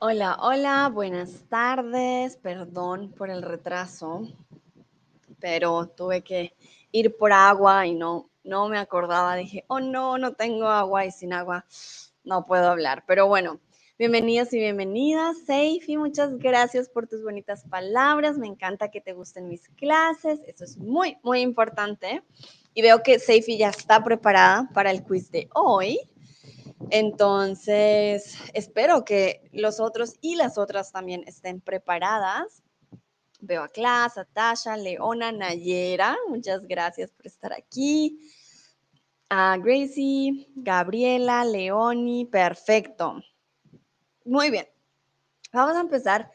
Hola, hola, buenas tardes. Perdón por el retraso, pero tuve que ir por agua y no, no me acordaba. Dije, oh no, no tengo agua y sin agua no puedo hablar. Pero bueno, bienvenidos y bienvenidas. Seifi, muchas gracias por tus bonitas palabras. Me encanta que te gusten mis clases. Eso es muy, muy importante. Y veo que Seifi ya está preparada para el quiz de hoy. Entonces, espero que los otros y las otras también estén preparadas. Veo a Clas, a Tasha, Leona, Nayera, muchas gracias por estar aquí. A Gracie, Gabriela, Leoni, perfecto. Muy bien. Vamos a empezar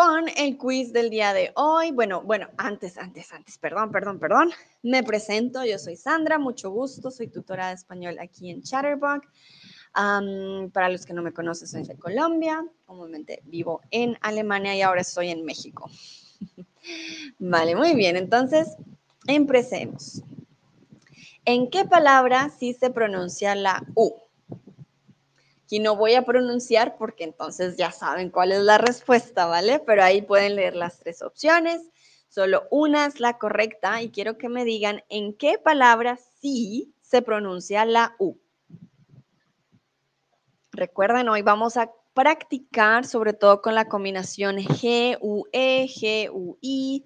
con el quiz del día de hoy. Bueno, bueno, antes, antes, antes, perdón, perdón, perdón. Me presento, yo soy Sandra, mucho gusto, soy tutora de español aquí en Chatterbox. para los que no me conocen, soy de Colombia, comúnmente vivo en Alemania y ahora estoy en México. vale, muy bien, entonces empecemos. ¿En qué palabra sí se pronuncia la U? Aquí no voy a pronunciar porque entonces ya saben cuál es la respuesta, ¿vale? Pero ahí pueden leer las tres opciones. Solo una es la correcta y quiero que me digan en qué palabra sí se pronuncia la U. Recuerden, hoy vamos a practicar sobre todo con la combinación G-U-E, G-U-I,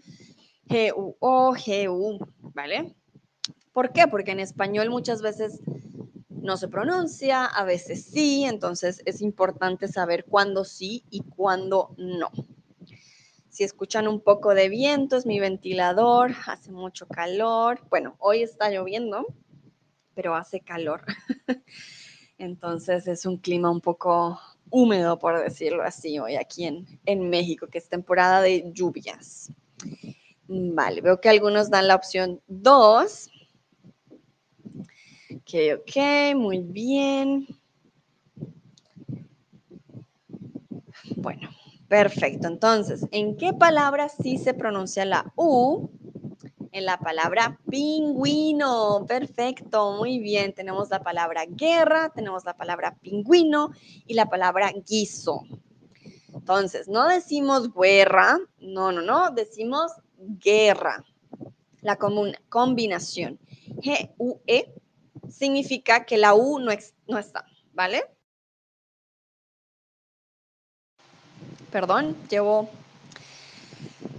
G-U-O, G-U, ¿vale? ¿Por qué? Porque en español muchas veces no se pronuncia, a veces sí, entonces es importante saber cuándo sí y cuándo no. Si escuchan un poco de viento, es mi ventilador, hace mucho calor. Bueno, hoy está lloviendo, pero hace calor. Entonces es un clima un poco húmedo, por decirlo así, hoy aquí en, en México, que es temporada de lluvias. Vale, veo que algunos dan la opción 2. Ok, ok, muy bien. Bueno, perfecto. Entonces, ¿en qué palabra sí se pronuncia la U? En la palabra pingüino. Perfecto, muy bien. Tenemos la palabra guerra, tenemos la palabra pingüino y la palabra guiso. Entonces, no decimos guerra, no, no, no, decimos guerra. La combinación G-U-E significa que la U no, no está, ¿vale? Perdón, llevo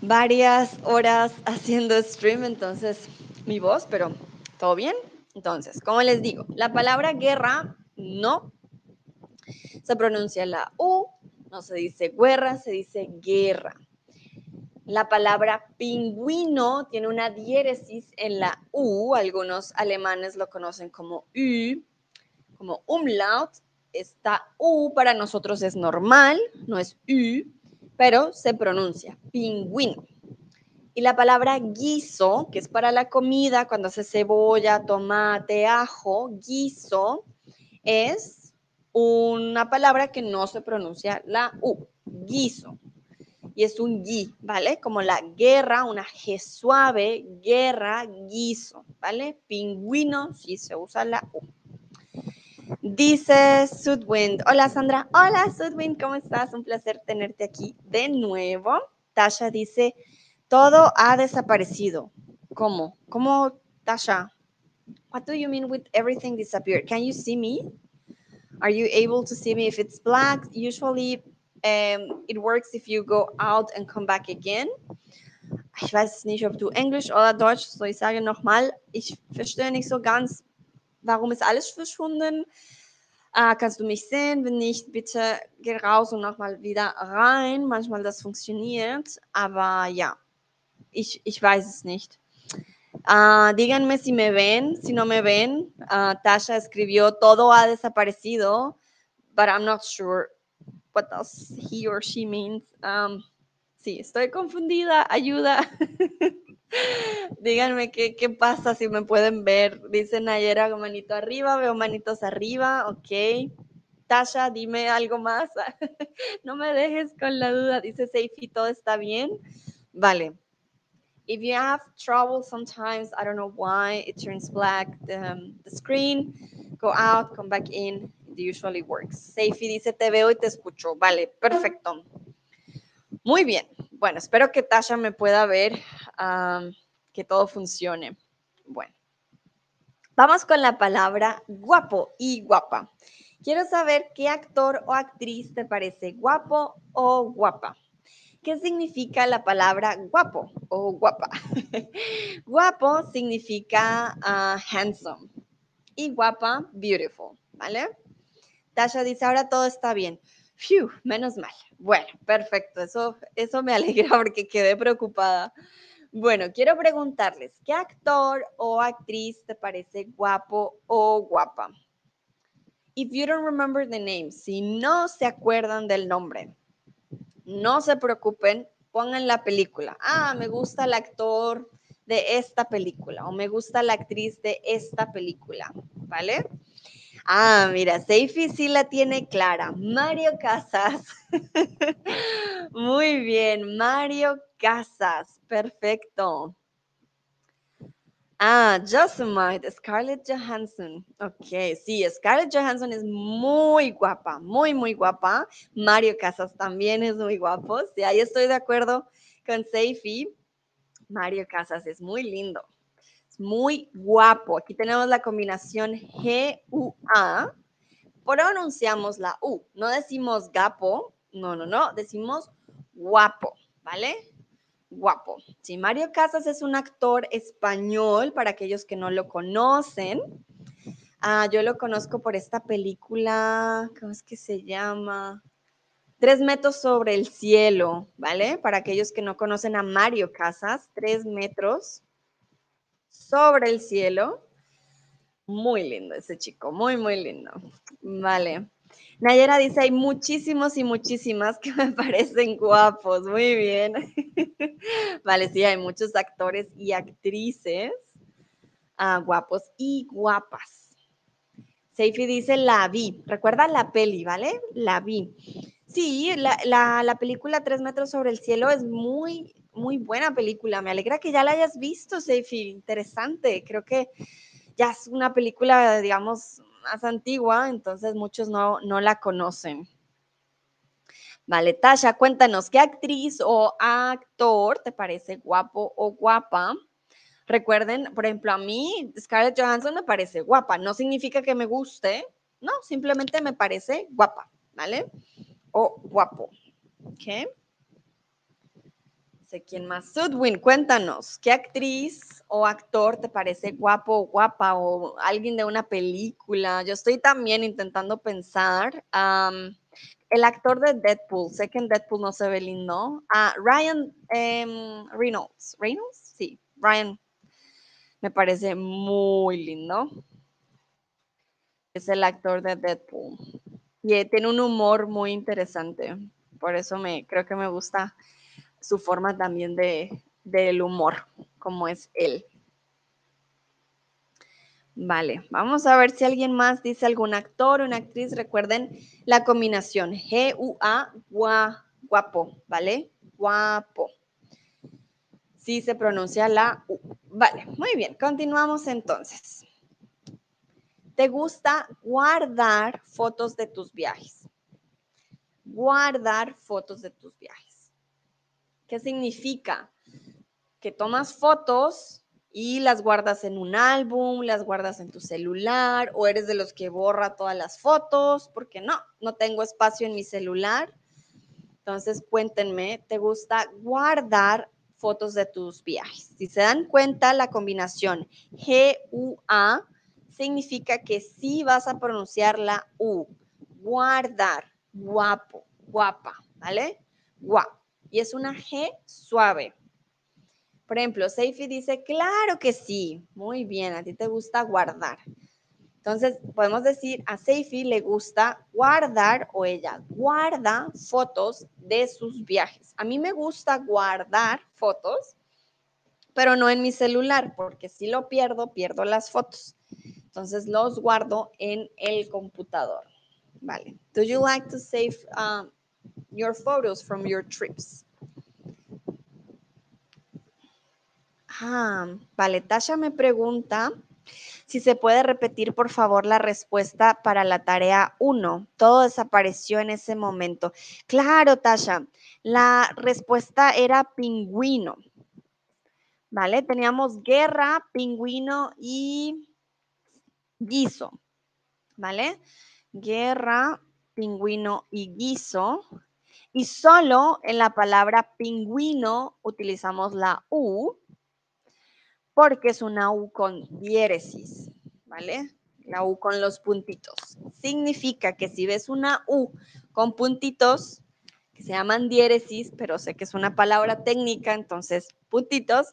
varias horas haciendo stream, entonces mi voz, pero todo bien. Entonces, como les digo, la palabra guerra no se pronuncia la U, no se dice guerra, se dice guerra. La palabra pingüino tiene una diéresis en la U, algunos alemanes lo conocen como U, como umlaut. Esta U para nosotros es normal, no es U, pero se pronuncia pingüino. Y la palabra guiso, que es para la comida, cuando hace cebolla, tomate, ajo, guiso, es una palabra que no se pronuncia la U, guiso y es un gui, ¿vale? Como la guerra, una G suave, guerra, guiso, ¿vale? Pingüino, si se usa la U. Dice Sudwind. Hola Sandra. Hola Sudwind, ¿cómo estás? Un placer tenerte aquí de nuevo. Tasha dice, todo ha desaparecido. ¿Cómo? ¿Cómo, Tasha? What do you mean with everything disappeared? Can you see me? Are you able to see me if it's black? Usually Um, it works if you go out and come back again. Ich weiß nicht, ob du Englisch oder Deutsch, so ich sage nochmal, ich verstehe nicht so ganz, warum ist alles verschwunden. Äh, kannst du mich sehen? Wenn nicht, bitte geh raus und nochmal wieder rein. Manchmal das funktioniert, aber ja, ich, ich weiß es nicht. Uh, díganme si me ven, si no me ven. Uh, Tasha escribió, todo ha desaparecido, but I'm not sure what does he or she means. Um, sí, estoy confundida, ayuda. Díganme qué, qué pasa, si me pueden ver. Dice Nayera, manito arriba, veo manitos arriba, ok. Tasha, dime algo más. no me dejes con la duda. Dice Seifi, ¿todo está bien? Vale. If you have trouble sometimes, I don't know why, it turns black, um, the screen, go out, come back in, usually works. Seifi dice, te veo y te escucho. Vale, perfecto. Muy bien. Bueno, espero que Tasha me pueda ver, que todo funcione. Bueno, vamos con la palabra guapo y guapa. Quiero saber qué actor o actriz te parece guapo o guapa. ¿Qué significa la palabra guapo o guapa? guapo significa ah, handsome y guapa, beautiful, ¿vale? Tasha dice, ahora todo está bien. Phew, menos mal. Bueno, perfecto. Eso, eso me alegra porque quedé preocupada. Bueno, quiero preguntarles, ¿qué actor o actriz te parece guapo o guapa? If you don't remember the name, si no se acuerdan del nombre, no se preocupen, pongan la película. Ah, me gusta el actor de esta película o me gusta la actriz de esta película, ¿vale? Ah, mira, Seifi sí la tiene clara. Mario Casas. Muy bien, Mario Casas. Perfecto. Ah, Josemite, Scarlett Johansson. Ok, sí, Scarlett Johansson es muy guapa, muy, muy guapa. Mario Casas también es muy guapo. Sí, ahí estoy de acuerdo con Seifi. Mario Casas es muy lindo. Muy guapo. Aquí tenemos la combinación G-U-A. Pronunciamos la U. No decimos gapo. No, no, no. Decimos guapo, ¿vale? guapo. Sí, Mario Casas es un actor español, para aquellos que no lo conocen. Ah, yo lo conozco por esta película, ¿cómo es que se llama? Tres metros sobre el cielo, ¿vale? Para aquellos que no conocen a Mario Casas, tres metros sobre el cielo. Muy lindo ese chico, muy, muy lindo. Vale. Nayera dice, hay muchísimos y muchísimas que me parecen guapos. Muy bien. vale, sí, hay muchos actores y actrices ah, guapos y guapas. Seifi dice, la vi. Recuerda la peli, ¿vale? La vi. Sí, la, la película Tres metros sobre el cielo es muy, muy buena película. Me alegra que ya la hayas visto, Seifi. Interesante. Creo que ya es una película, digamos, más antigua, entonces muchos no, no la conocen. Vale, Tasha, cuéntanos, ¿qué actriz o actor te parece guapo o guapa? Recuerden, por ejemplo, a mí Scarlett Johansson me parece guapa. No significa que me guste, no, simplemente me parece guapa, ¿vale? O guapo. ¿Ok? Quién más. Sudwin, cuéntanos, ¿qué actriz o actor te parece guapo o guapa o alguien de una película? Yo estoy también intentando pensar. el actor de Deadpool, sé que en Deadpool no se ve lindo. Ryan em, Reynolds. ¿Reynolds? Sí, Ryan. Me parece muy lindo. Es el actor de Deadpool. Y tiene un humor muy interesante. Por eso me creo que me gusta su forma también de, del humor, como es él. Vale, vamos a ver si alguien más dice algún actor una actriz. Recuerden la combinación G-U-A, guapo, ¿vale? Guapo. Sí se pronuncia la U. Vale, muy bien, continuamos entonces. ¿Te gusta guardar fotos de tus viajes? Guardar fotos de tus viajes. ¿Qué significa? Que tomas fotos y las guardas en un álbum, las guardas en tu celular o eres de los que borra todas las fotos, porque no, no tengo espacio en mi celular. Entonces, cuéntenme, ¿te gusta guardar fotos de tus viajes? Si se dan cuenta, la combinación G-U-A significa que sí vas a pronunciar la U. Guardar, guapo, guapa, ¿vale? Guapo y es una G suave. Por ejemplo, Seifi dice, claro que sí, muy bien, a ti te gusta guardar. Entonces, podemos decir, a Seifi le gusta guardar o ella guarda fotos de sus viajes. A mí me gusta guardar fotos, pero no en mi celular, porque si lo pierdo, pierdo las fotos. Entonces, los guardo en el computador. Vale. Do you like to save um, your photos from your trips? Vale, Tasha me pregunta Si se puede repetir, por favor, la respuesta para la tarea 1. Todo desapareció en ese momento. Claro, Tasha. La respuesta era pingüino. ¿Vale? Teníamos guerra, pingüino y guiso. ¿Vale? Guerra, pingüino y guiso. Y solo en la palabra pingüino utilizamos la U porque es una U con diéresis, ¿vale? La U con los puntitos. Significa que si ves una U con puntitos, que se llaman diéresis, pero sé que es una palabra técnica, entonces puntitos,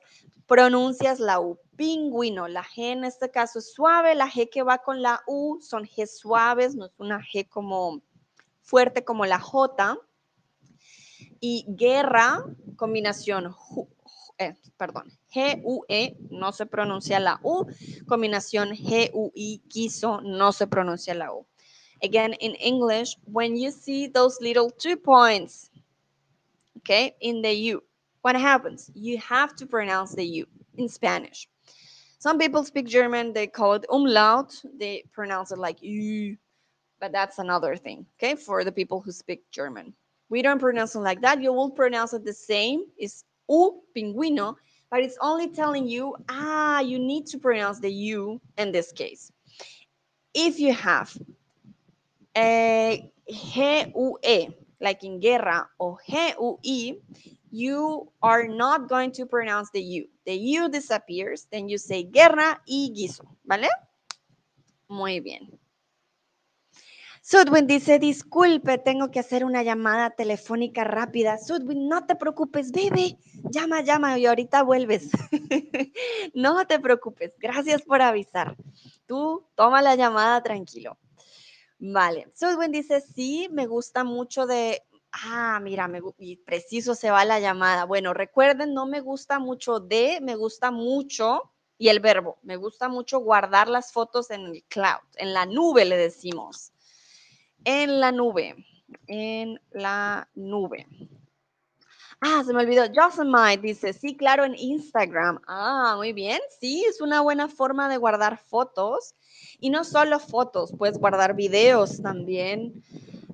pronuncias la U. Pingüino, la G en este caso es suave, la G que va con la U son G suaves, no es una G como fuerte como la J. Y guerra, combinación eh, perdón, G-U-E, no se pronuncia la U. Combinación G-U-I, quiso, no se pronuncia la U. Again, in English, when you see those little two points, okay, in the U, what happens? You have to pronounce the U in Spanish. Some people speak German, they call it umlaut, they pronounce it like U, but that's another thing, okay, for the people who speak German. We don't pronounce it like that. You will pronounce it the same. It's U, pingüino, but it's only telling you, ah, you need to pronounce the U in this case. If you have a G-U-E, like in guerra, or G-U-I, you are not going to pronounce the U. The U disappears, then you say guerra y guiso, ¿vale? Muy bien. Sudwin dice, disculpe, tengo que hacer una llamada telefónica rápida. Sudwin, no te preocupes, bebé, llama, llama y ahorita vuelves. no te preocupes, gracias por avisar. Tú toma la llamada tranquilo. Vale, Sudwin dice, sí, me gusta mucho de... Ah, mira, me, y preciso se va la llamada. Bueno, recuerden, no me gusta mucho de, me gusta mucho, y el verbo, me gusta mucho guardar las fotos en el cloud, en la nube le decimos. En la nube. En la nube. Ah, se me olvidó. Josemite dice, sí, claro, en Instagram. Ah, muy bien. Sí, es una buena forma de guardar fotos. Y no solo fotos, puedes guardar videos también.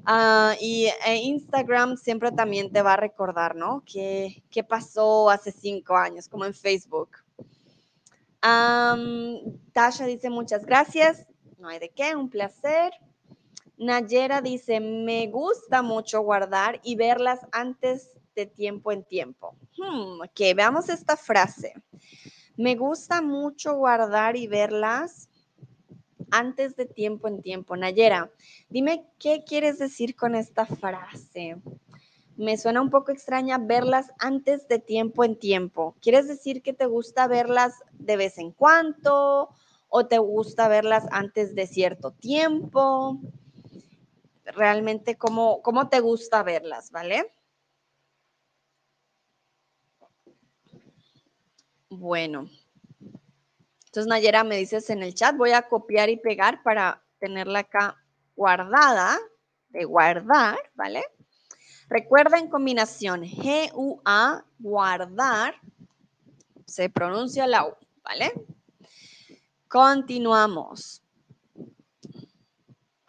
Ah, y e Instagram siempre también te va a recordar, ¿no? ¿Qué, qué pasó hace cinco años, como en Facebook? Tasha dice, muchas gracias. No hay de qué, un placer. Nayera dice, me gusta mucho guardar y verlas antes de tiempo en tiempo. Hmm, ok, veamos esta frase. Me gusta mucho guardar y verlas antes de tiempo en tiempo. Nayera, dime qué quieres decir con esta frase. Me suena un poco extraña verlas antes de tiempo en tiempo. ¿Quieres decir que te gusta verlas de vez en cuando o te gusta verlas antes de cierto tiempo? Realmente cómo, cómo te gusta verlas, ¿vale? Bueno. Entonces, Nayera, me dices en el chat, voy a copiar y pegar para tenerla acá guardada, de guardar, ¿vale? Recuerden combinación G-U-A, guardar, se pronuncia la U, ¿vale? Continuamos.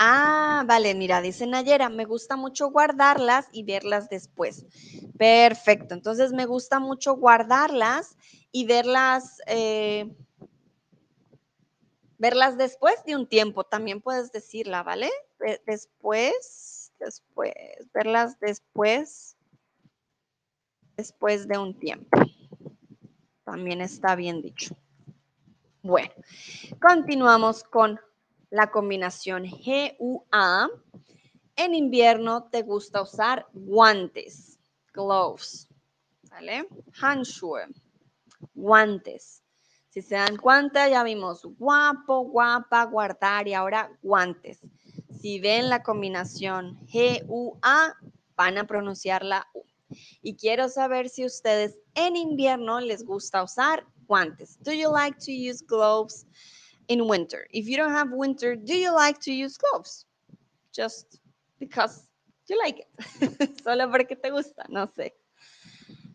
Ah, vale, mira, dice Nayera, me gusta mucho guardarlas y verlas después. Perfecto, entonces me gusta mucho guardarlas y verlas, eh, verlas después de un tiempo, también puedes decirla, ¿vale? Después, después, verlas después, después de un tiempo. También está bien dicho. Bueno, continuamos con la combinación G-U-A. En invierno te gusta usar guantes, gloves, ¿vale? Handschuhe, guantes. Si se dan cuenta, ya vimos guapo, guapa, guardar y ahora guantes. Si ven la combinación G-U-A, van a pronunciar la U. Y quiero saber si ustedes en invierno les gusta usar guantes. Do you like to use gloves? In winter. If you don't have winter, do you like to use gloves? Just because you like it. Solo porque te gusta, no sé.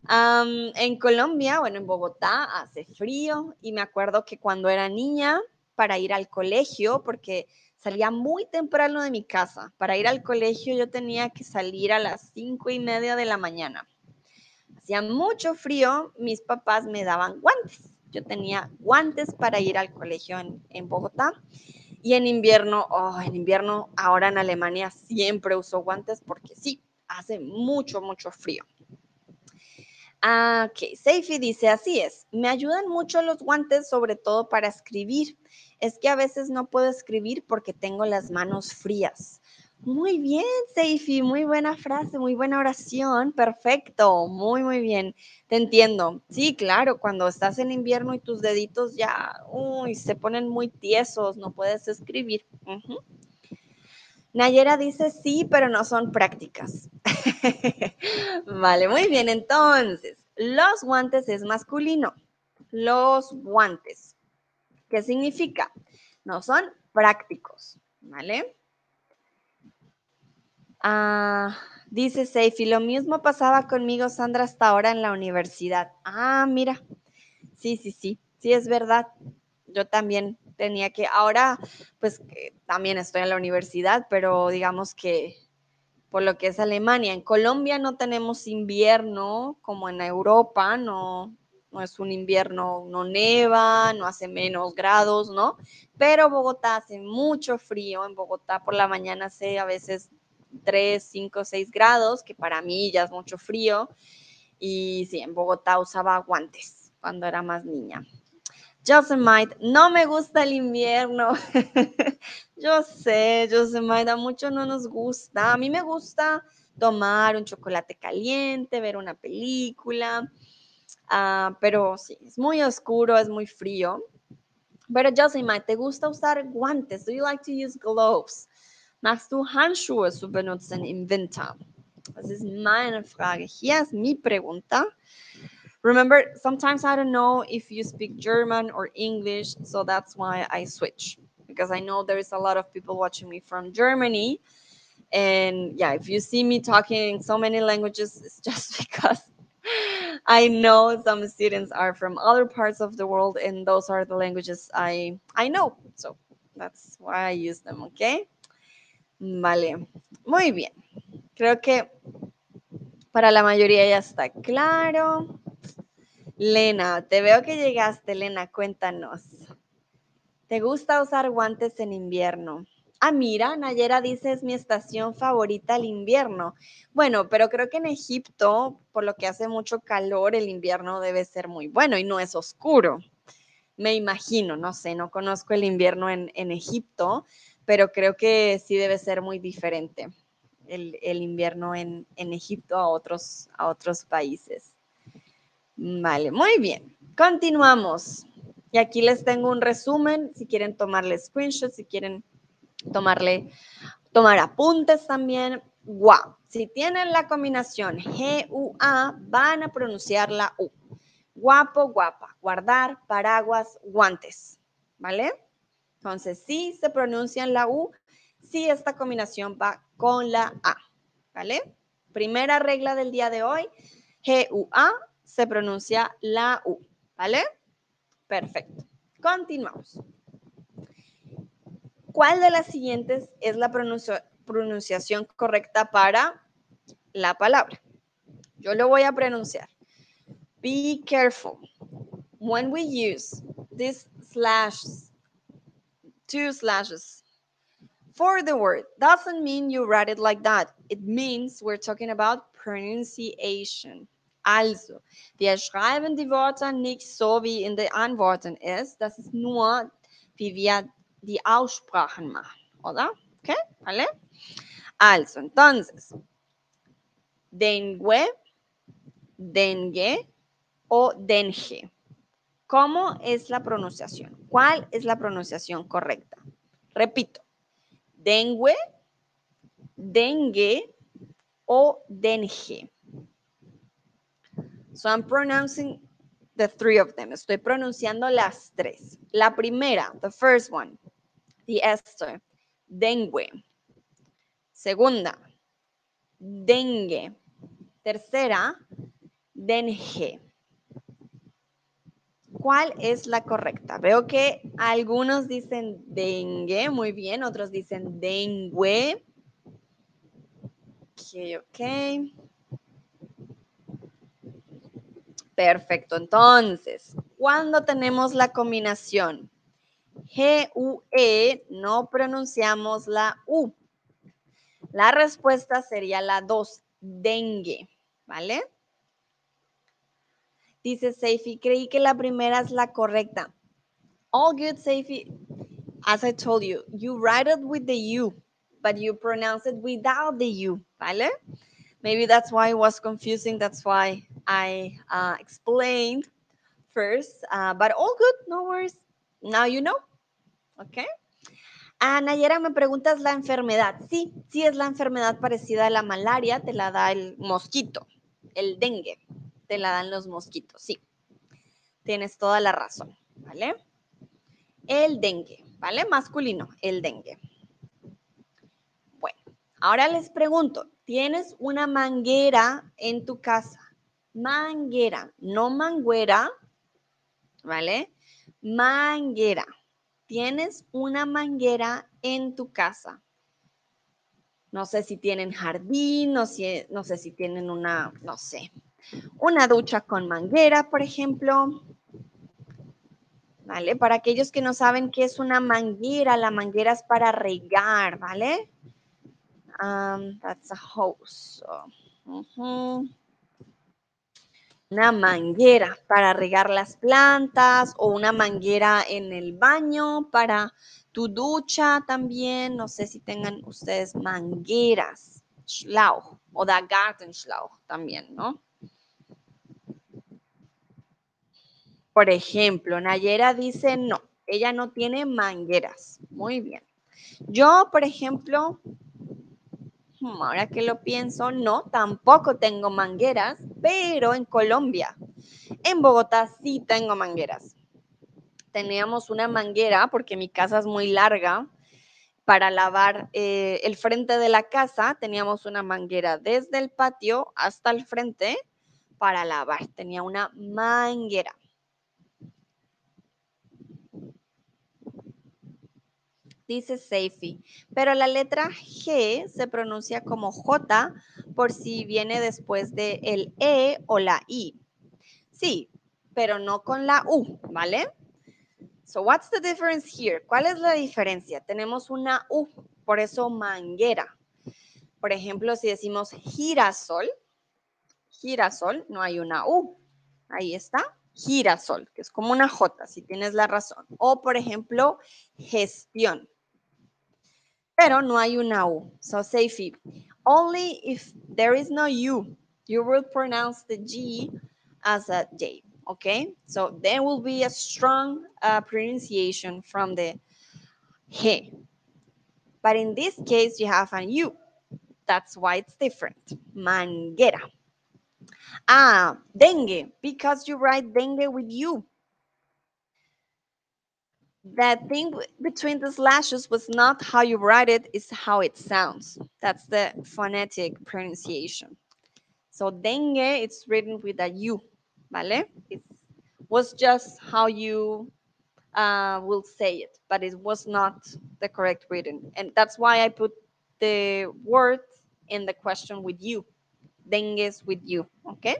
en Colombia, bueno, en Bogotá hace frío y me acuerdo que cuando era niña para ir al colegio porque salía muy temprano de mi casa. Para ir al colegio yo tenía que salir a las cinco y media de la mañana. Hacía mucho frío, mis papás me daban guantes. Yo tenía guantes para ir al colegio en, Bogotá. Y en invierno, oh, en invierno, ahora en Alemania siempre uso guantes porque sí, hace mucho, mucho frío. Ah, ok, Seifi dice, así es, me ayudan mucho los guantes, sobre todo para escribir. Es que a veces no puedo escribir porque tengo las manos frías. Muy bien, Seifi, muy buena frase, muy buena oración, perfecto, muy, muy bien. Te entiendo. Sí, claro, cuando estás en invierno y tus deditos ya, uy, se ponen muy tiesos, no puedes escribir. Nayera dice sí, pero no son prácticas. vale, muy bien. Entonces, los guantes es masculino. Los guantes. ¿Qué significa? No son prácticos, ¿vale? Ah, dice Seifi, lo mismo pasaba conmigo, Sandra, hasta ahora en la universidad. Ah, mira. Sí, sí, sí, sí es verdad. Yo también tenía que, ahora pues también estoy en la universidad, pero digamos que por lo que es Alemania, en Colombia no tenemos invierno como en Europa, no, no es un invierno, no neva, no hace menos grados, ¿no? Pero Bogotá hace mucho frío, en Bogotá por la mañana hace a veces 3, 5, 6 grados, que para mí ya es mucho frío. Y sí, en Bogotá usaba guantes cuando era más niña. Josemite, no me gusta el invierno. yo sé, Josemite, a mucho no nos gusta. A mí me gusta tomar un chocolate caliente, ver una película, uh, pero sí, es muy oscuro, es muy frío. Pero Josemite, ¿te gusta usar guantes? Do you like to use gloves? Magst du Handschuhe zu benutzen im Winter? Das ist meine Frage. Hier ist mi pregunta. Remember, sometimes I don't know if you speak German or English, so that's why I switch because I know there is a lot of people watching me from Germany. And yeah, if you see me talking in so many languages, it's just because I know some students are from other parts of the world and those are the languages I I know. So that's why I use them, okay? Vale. Muy bien. Creo que para la mayoría ya está claro. Lena, te veo que llegaste, Lena, cuéntanos. ¿Te gusta usar guantes en invierno? Ah, mira, Nayera dice es mi estación favorita el invierno. Bueno, pero creo que en Egipto, por lo que hace mucho calor, el invierno debe ser muy bueno y no es oscuro. Me imagino, no sé, no conozco el invierno en, Egipto, pero creo que sí debe ser muy diferente el, invierno en, Egipto a otros, países. Vale, muy bien. Continuamos. Y aquí les tengo un resumen, si quieren tomarle screenshots, si quieren tomarle, tomar apuntes también. Guau. Si tienen la combinación G-U-A, van a pronunciar la U. Guapo, guapa. Guardar, paraguas, guantes. ¿Vale? Entonces, si se pronuncian la U, si esta combinación va con la A. ¿Vale? Primera regla del día de hoy. G-U-A se pronuncia la U, ¿vale? Perfecto. Continuamos. ¿Cuál de las siguientes es la pronunciación correcta para la palabra? Yo lo voy a pronunciar. Be careful. When we use this slash, two slashes for the word, doesn't mean you write it like that. It means we're talking about pronunciation. Also, wir schreiben die Wörter nicht so, wie in den Antworten ist. Das ist nur, wie wir die Aussprachen machen, oder? Okay, ¿vale? Also, entonces, dengue, dengue o dengue. ¿Cómo es la pronunciación? ¿Cuál es la pronunciación correcta? Repito, dengue, dengue o dengue. So I'm pronouncing the three of them. Estoy pronunciando las tres. La primera, the first one, the Esther, dengue. Segunda, dengue. Tercera, dengue. ¿Cuál es la correcta? Veo que algunos dicen dengue, muy bien, otros dicen dengue. Ok, ok. Perfecto, entonces, cuando tenemos la combinación G-U-E, no pronunciamos la U. La respuesta sería la 2, dengue, ¿vale? Dice Seifi, creí que la primera es la correcta. All good, Seifi. As I told you, you write it with the U, but you pronounce it without the U, ¿vale? Maybe that's why it was confusing. That's why I uh, explained first, uh, but all good, no worries. Now you know, okay? Ah, Nayera, me preguntas la enfermedad. Sí, sí es la enfermedad parecida a la malaria, te la da el mosquito, el dengue, te la dan los mosquitos, sí. Tienes toda la razón, ¿vale? El dengue, ¿vale? Masculino, el dengue. Bueno, ahora les pregunto, ¿tienes una manguera en tu casa? Manguera, no manguera, ¿vale? Manguera tienes una manguera en tu casa. No sé si tienen jardín, no sé, no sé si tienen una, no sé, una ducha con manguera, por ejemplo. ¿Vale? Para aquellos que no saben qué es una manguera, la manguera es para regar, ¿vale? Um, that's a hose una manguera para regar las plantas o una manguera en el baño para tu ducha también. No sé si tengan ustedes mangueras, Schlauch o da Gartenschlauch también, ¿no? Por ejemplo, Nayera dice no, ella no tiene mangueras. Muy bien. Yo, por ejemplo, Hmm, ahora que lo pienso, no, tampoco tengo mangueras, pero en Colombia, en Bogotá sí tengo mangueras. Teníamos una manguera porque mi casa es muy larga. Para lavar eh, el frente de la casa teníamos una manguera desde el patio hasta el frente para lavar. Tenía una manguera. Dice Seifi, pero la letra G se pronuncia como J por si viene después de el E o la I. Sí, pero no con la U, ¿vale? So what's the difference here? ¿Cuál es la diferencia? Tenemos una U, por eso manguera. Por ejemplo, si decimos girasol, girasol, no hay una U. Ahí está, girasol, que es como una J, si tienes la razón. O, por ejemplo, gestión pero no hay una U. So Seifi, only if there is no U, you will pronounce the G as a J, okay? So there will be a strong uh, pronunciation from the G. But in this case, you have an U. That's why it's different. Manguera. Ah, dengue, because you write dengue with U the thing between the slashes was not how you write it, it's how it sounds. That's the phonetic pronunciation. So dengue, it's written with a U, ¿vale? It was just how you uh, will say it, but it was not the correct written. And that's why I put the word in the question with you. Dengue is with you, ¿ok?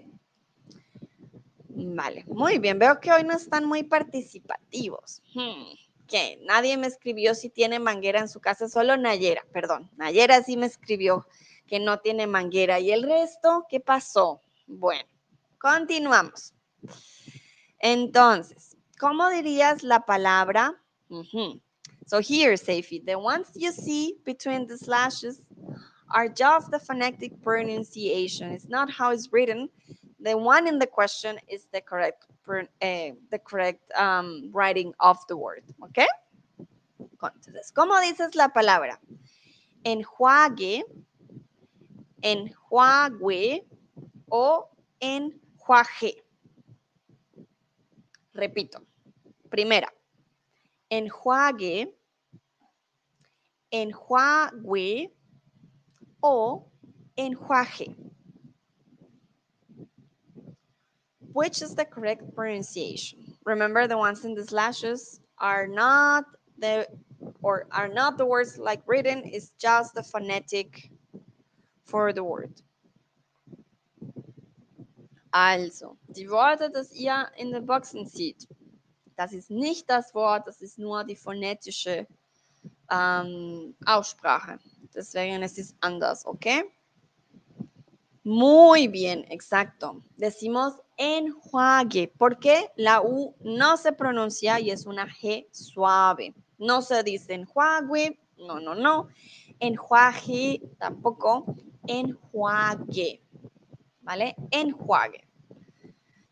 Vale, muy bien. Veo que hoy no están muy participativos. Hmm. Que nadie me escribió si tiene manguera en su casa, solo Nayera, perdón. Nayera sí me escribió que no tiene manguera. ¿Y el resto qué pasó? Bueno, continuamos. Entonces, ¿cómo dirías la palabra? So here, Seifi, the ones you see between the slashes are just the phonetic pronunciation. It's not how it's written. The one in the question is the correct, uh, the correct um, writing of the word, ¿ok? Entonces, ¿cómo dices la palabra? Enjuague, enjuague o enjuaje. Repito. Primera, enjuague, enjuague o enjuaje. Which is the correct pronunciation? remember the ones in the slashes are not the or are not the words like written, it's just the phonetic for the word. Also, die Worte, das ihr in den Boxen seht, das ist nicht das Wort, das ist nur die phonetische ähm, Aussprache. Deswegen es ist anders, ¿ok? Muy bien, exacto. Decimos enjuague, porque la U no se pronuncia y es una G suave. No se dice enjuague, no, no, no. Enjuague tampoco, enjuague. ¿Vale? Enjuague.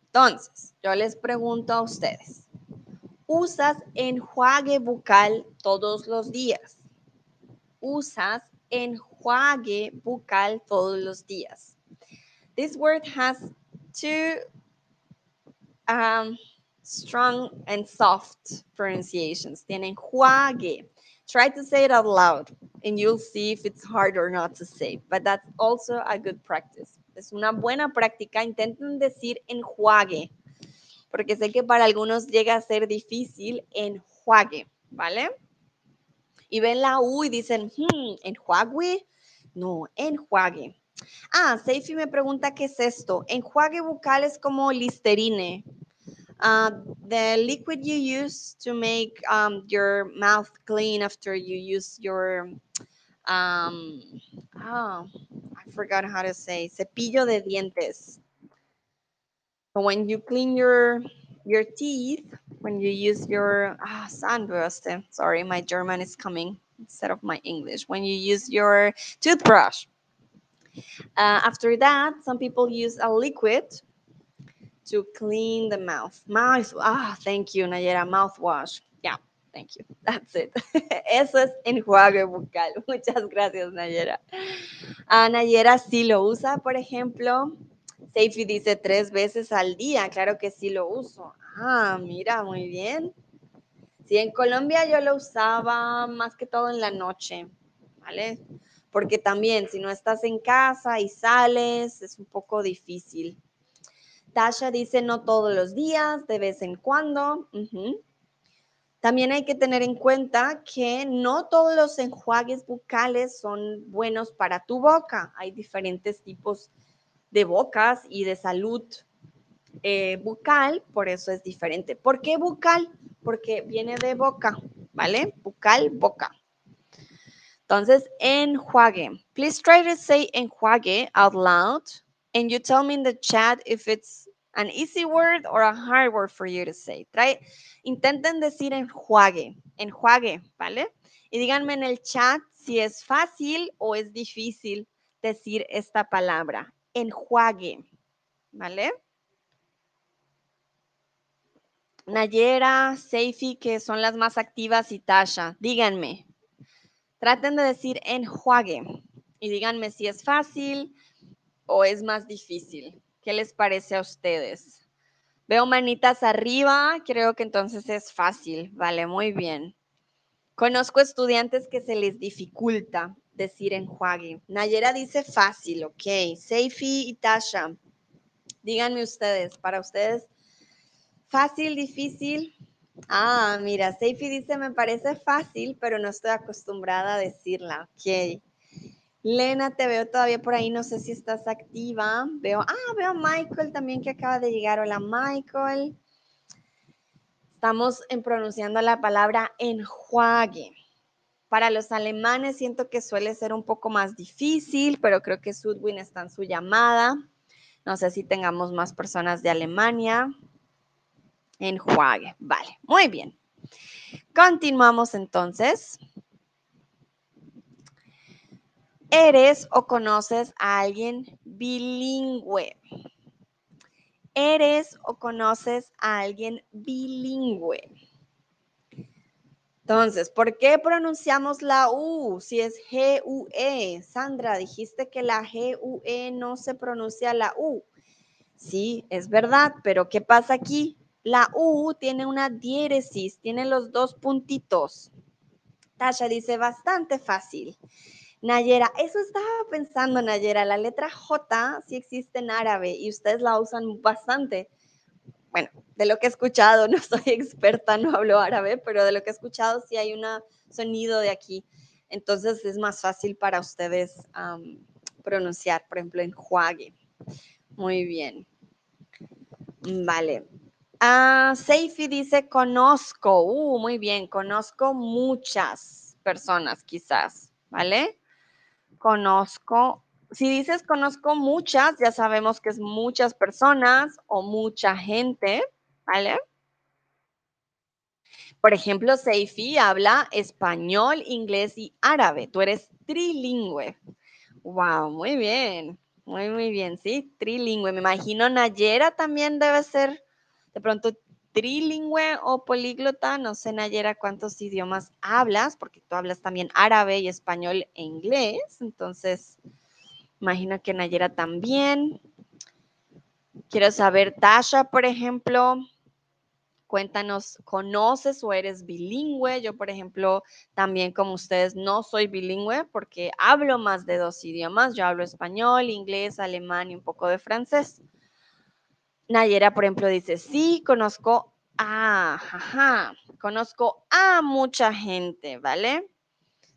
Entonces, yo les pregunto a ustedes, ¿usas enjuague bucal todos los días? ¿Usas enjuague bucal todos los días? This word has two um, strong and soft pronunciations. Tiene enjuague. Try to say it out loud and you'll see if it's hard or not to say, but that's also a good practice. Es una buena práctica. Intenten decir enjuague, porque sé que para algunos llega a ser difícil enjuague, ¿vale? Y ven la U y dicen, hmm, enjuague. No, enjuague. Ah, Seifi me pregunta qué es esto. Enjuague bucal es como listerine. Uh, the liquid you use to make um, your mouth clean after you use your um, oh, I forgot how to say cepillo de dientes. when you clean your your teeth, when you use your ah, Zahnbürste, sorry, my German is coming instead of my English. When you use your toothbrush, uh, after that, some people use a liquid to clean the mouth. Mouth, ah, thank you, Nayera, mouthwash. Yeah, thank you. That's it. Eso es enjuague bucal. Muchas gracias, Nayera. Uh, Nayera sí lo usa, por ejemplo. Seifi dice tres veces al día. Claro que sí lo uso. Ah, mira, muy bien. Sí, en Colombia yo lo usaba más que todo en la noche, ¿vale? Porque también si no estás en casa y sales, es un poco difícil. Tasha dice no todos los días, de vez en cuando. También hay que tener en cuenta que no todos los enjuagues bucales son buenos para tu boca. Hay diferentes tipos de bocas y de salud eh, bucal, por eso es diferente. ¿Por qué bucal? Porque viene de boca, ¿vale? Bucal, boca. Entonces, enjuague. Please try to say enjuague out loud and you tell me in the chat if it's an easy word or a hard word for you to say. Try, intenten decir enjuague, enjuague, ¿vale? Y díganme en el chat si es fácil o es difícil decir esta palabra, enjuague, ¿vale? Nayera, Seifi, que son las más activas, y Tasha, díganme. Traten de decir enjuague y díganme si es fácil o es más difícil. ¿Qué les parece a ustedes? Veo manitas arriba, creo que entonces es fácil. Vale, muy bien. Conozco estudiantes que se les dificulta decir enjuague. Nayera dice fácil, ok. Seifi y Tasha, díganme ustedes, para ustedes, fácil, difícil. Ah, mira, Seifi dice, me parece fácil, pero no estoy acostumbrada a decirla. Ok. Lena, te veo todavía por ahí, no sé si estás activa. Veo, ah, veo a Michael también que acaba de llegar. Hola, Michael. Estamos en pronunciando la palabra enjuague. Para los alemanes siento que suele ser un poco más difícil, pero creo que Sudwin está en su llamada. No sé si tengamos más personas de Alemania. Enjuague. Vale, muy bien. Continuamos entonces. ¿Eres o conoces a alguien bilingüe? ¿Eres o conoces a alguien bilingüe? Entonces, ¿por qué pronunciamos la U si es G-U-E? Sandra, dijiste que la G-U-E no se pronuncia la U. Sí, es verdad, pero ¿qué pasa aquí? La U tiene una diéresis, tiene los dos puntitos. Tasha dice, bastante fácil. Nayera, eso estaba pensando, Nayera, la letra J sí existe en árabe y ustedes la usan bastante. bueno, de lo que he escuchado, no soy experta, no hablo árabe, pero de lo que he escuchado sí hay un sonido de aquí. Entonces es más fácil para ustedes pronunciar, por ejemplo, enjuague. Muy bien. Vale. Ah, Seifi dice conozco. Uh, muy bien, conozco muchas personas quizás, ¿vale? Conozco. Si dices conozco muchas, ya sabemos que es muchas personas o mucha gente, ¿vale? Por ejemplo, Seifi habla español, inglés y árabe. Tú eres trilingüe. Wow, muy bien. Muy, muy bien, sí, trilingüe. Me imagino Nayera también debe ser de pronto trilingüe o políglota. No sé, Nayera, cuántos idiomas hablas, porque tú hablas también árabe y español e inglés. Entonces, imagino que Nayera también. Quiero saber, Tasha, por ejemplo, Cuéntanos, ¿conoces o eres bilingüe? Yo, por ejemplo, también como ustedes no soy bilingüe porque hablo más de dos idiomas. Yo hablo español, inglés, alemán y un poco de francés. Nayera, por ejemplo, dice, sí, conozco a, ajá, conozco a mucha gente, ¿vale?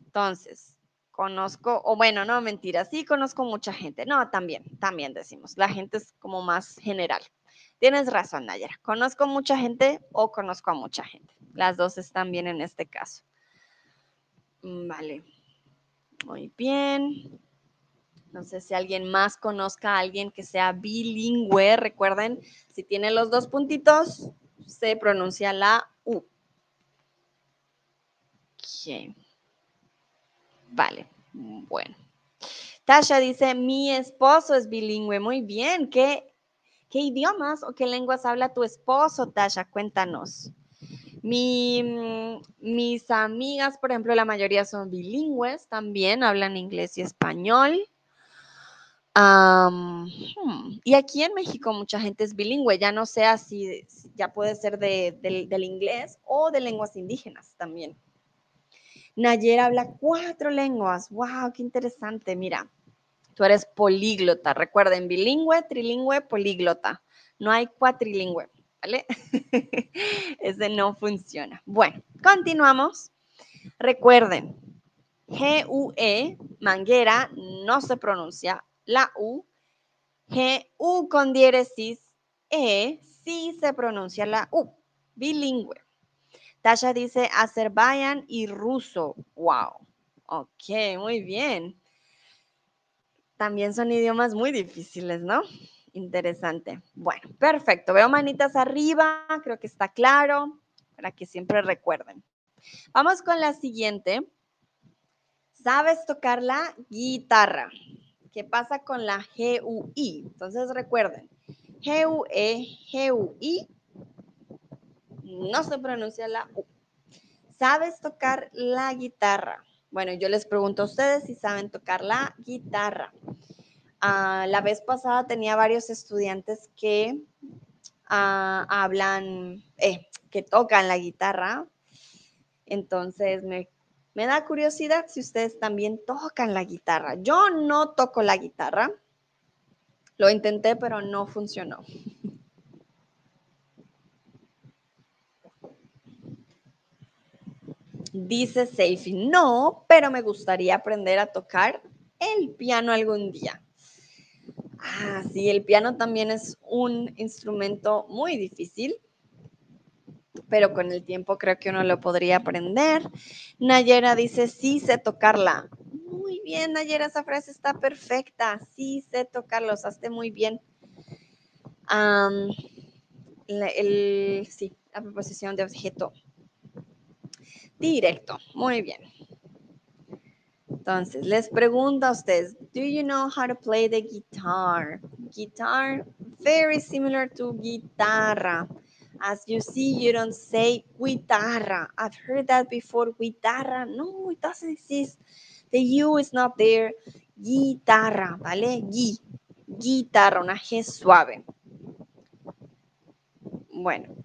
Entonces, conozco, o bueno, no, mentira, sí, conozco mucha gente. No, también, también decimos, la gente es como más general. Tienes razón, Nayera. Conozco mucha gente o conozco a mucha gente. Las dos están bien en este caso. Mm, vale. Muy bien. Sé si alguien más conozca a alguien que sea bilingüe. Recuerden, si tiene los dos puntitos, se pronuncia la U. Vale, bueno. Tasha dice, mi esposo es bilingüe. Muy bien, qué ¿Qué idiomas o qué lenguas habla tu esposo, Tasha? Cuéntanos. Mis amigas, por ejemplo, la mayoría son bilingües, también hablan inglés y español. Hmm, y aquí en México mucha gente es bilingüe, ya no sé si ya puede ser del inglés o de lenguas indígenas también. Nayera habla cuatro lenguas. ¡Wow! ¡Qué interesante! Mira, Tú eres políglota. Recuerden, bilingüe, trilingüe, políglota. No hay cuatrilingüe, ¿vale? Ese no funciona. Bueno, continuamos. Recuerden, G-U-E, manguera, no se pronuncia la U. G-U con diéresis E, sí se pronuncia la U. Bilingüe. Tasha dice Azerbaiyán y ruso. Wow. Ok, muy bien. También son idiomas muy difíciles, ¿no? Interesante. Bueno, perfecto. Veo manitas arriba, creo que está claro, para que siempre recuerden. Vamos con la siguiente. ¿Sabes tocar la guitarra? ¿Qué pasa con la G-U-I? Entonces recuerden, G-U-E, G-U-I, no se pronuncia la U. ¿Sabes tocar la guitarra? Bueno, yo les pregunto a ustedes si saben tocar la guitarra. Ah, la vez pasada tenía varios estudiantes que ah, hablan, eh, que tocan la guitarra. Entonces me, me da curiosidad si ustedes también tocan la guitarra. Yo no toco la guitarra. Lo intenté, pero no funcionó. Dice Seifi, no, pero me gustaría aprender a tocar el piano algún día. Ah, sí, el piano también es un instrumento muy difícil, pero con el tiempo creo que uno lo podría aprender. Nayera dice, sí sé tocarla. Muy bien, Nayera, esa frase está perfecta. Sí sé tocarla, usaste muy bien. sí, la preposición de objeto directo. Muy bien. Entonces, les pregunto a ustedes, do you know how to play the guitar? Guitar, very similar to guitarra. As you see, you don't say guitarra. I've heard that before, guitarra. No, it doesn't exist. The U is not there. Guitarra, ¿vale? Gui, guitarra, una G suave. Bueno,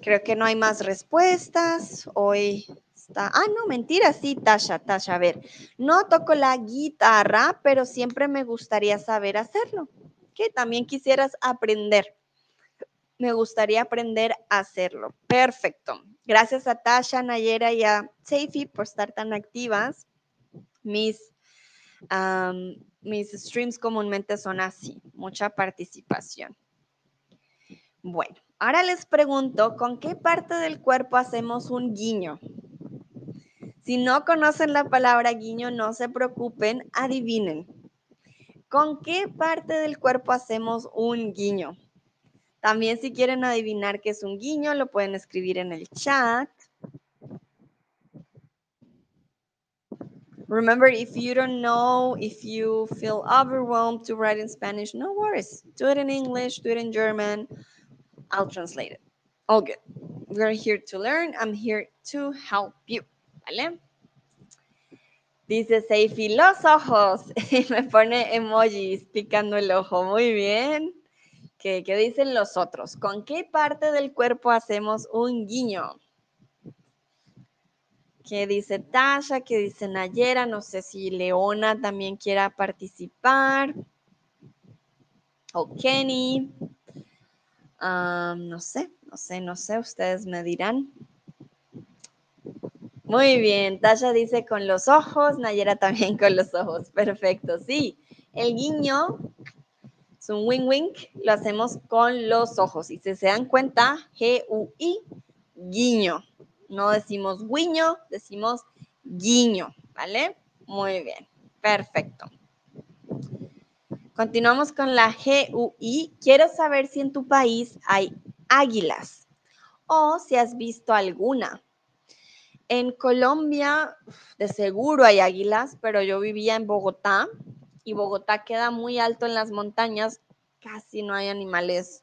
creo que no hay más respuestas. Hoy Ah, no, mentira, sí, Tasha, Tasha. A ver, no toco la guitarra, pero siempre me gustaría saber hacerlo. Que también quisieras aprender. Me gustaría aprender a hacerlo. Perfecto. Gracias a Tasha, Nayera y a Seifi por estar tan activas. Mis, mis streams comúnmente son así, mucha participación. Bueno, ahora les pregunto, ¿con qué parte del cuerpo hacemos un guiño? Si no conocen la palabra guiño, no se preocupen, adivinen. ¿Con qué parte del cuerpo hacemos un guiño? También si quieren adivinar qué es un guiño, lo pueden escribir en el chat. Remember, if you don't know, if you feel overwhelmed to write in Spanish, no worries. Do it in English, do it in German. I'll translate it. All good. We're here to learn. I'm here to help you. ¿Vale? Dice Seifi, los ojos. Y me pone emojis picando el ojo. Muy bien. ¿Qué, dicen los otros? ¿Con qué parte del cuerpo hacemos un guiño? ¿Qué dice Tasha? ¿Qué dice Nayera? No sé si Leona también quiera participar. O Kenny. no sé, no sé, no sé. Ustedes me dirán. Muy bien, Tasha dice con los ojos, Nayera también con los ojos. Perfecto, sí. El guiño es un wing wink, lo hacemos con los ojos. Y si se dan cuenta, G-U-I, guiño. No decimos guiño, decimos guiño, ¿vale? Muy bien, perfecto. Continuamos con la G-U-I. Quiero saber si en tu país hay águilas o si has visto alguna. En Colombia, de seguro hay águilas, pero yo vivía en Bogotá y Bogotá queda muy alto en las montañas, casi no hay animales.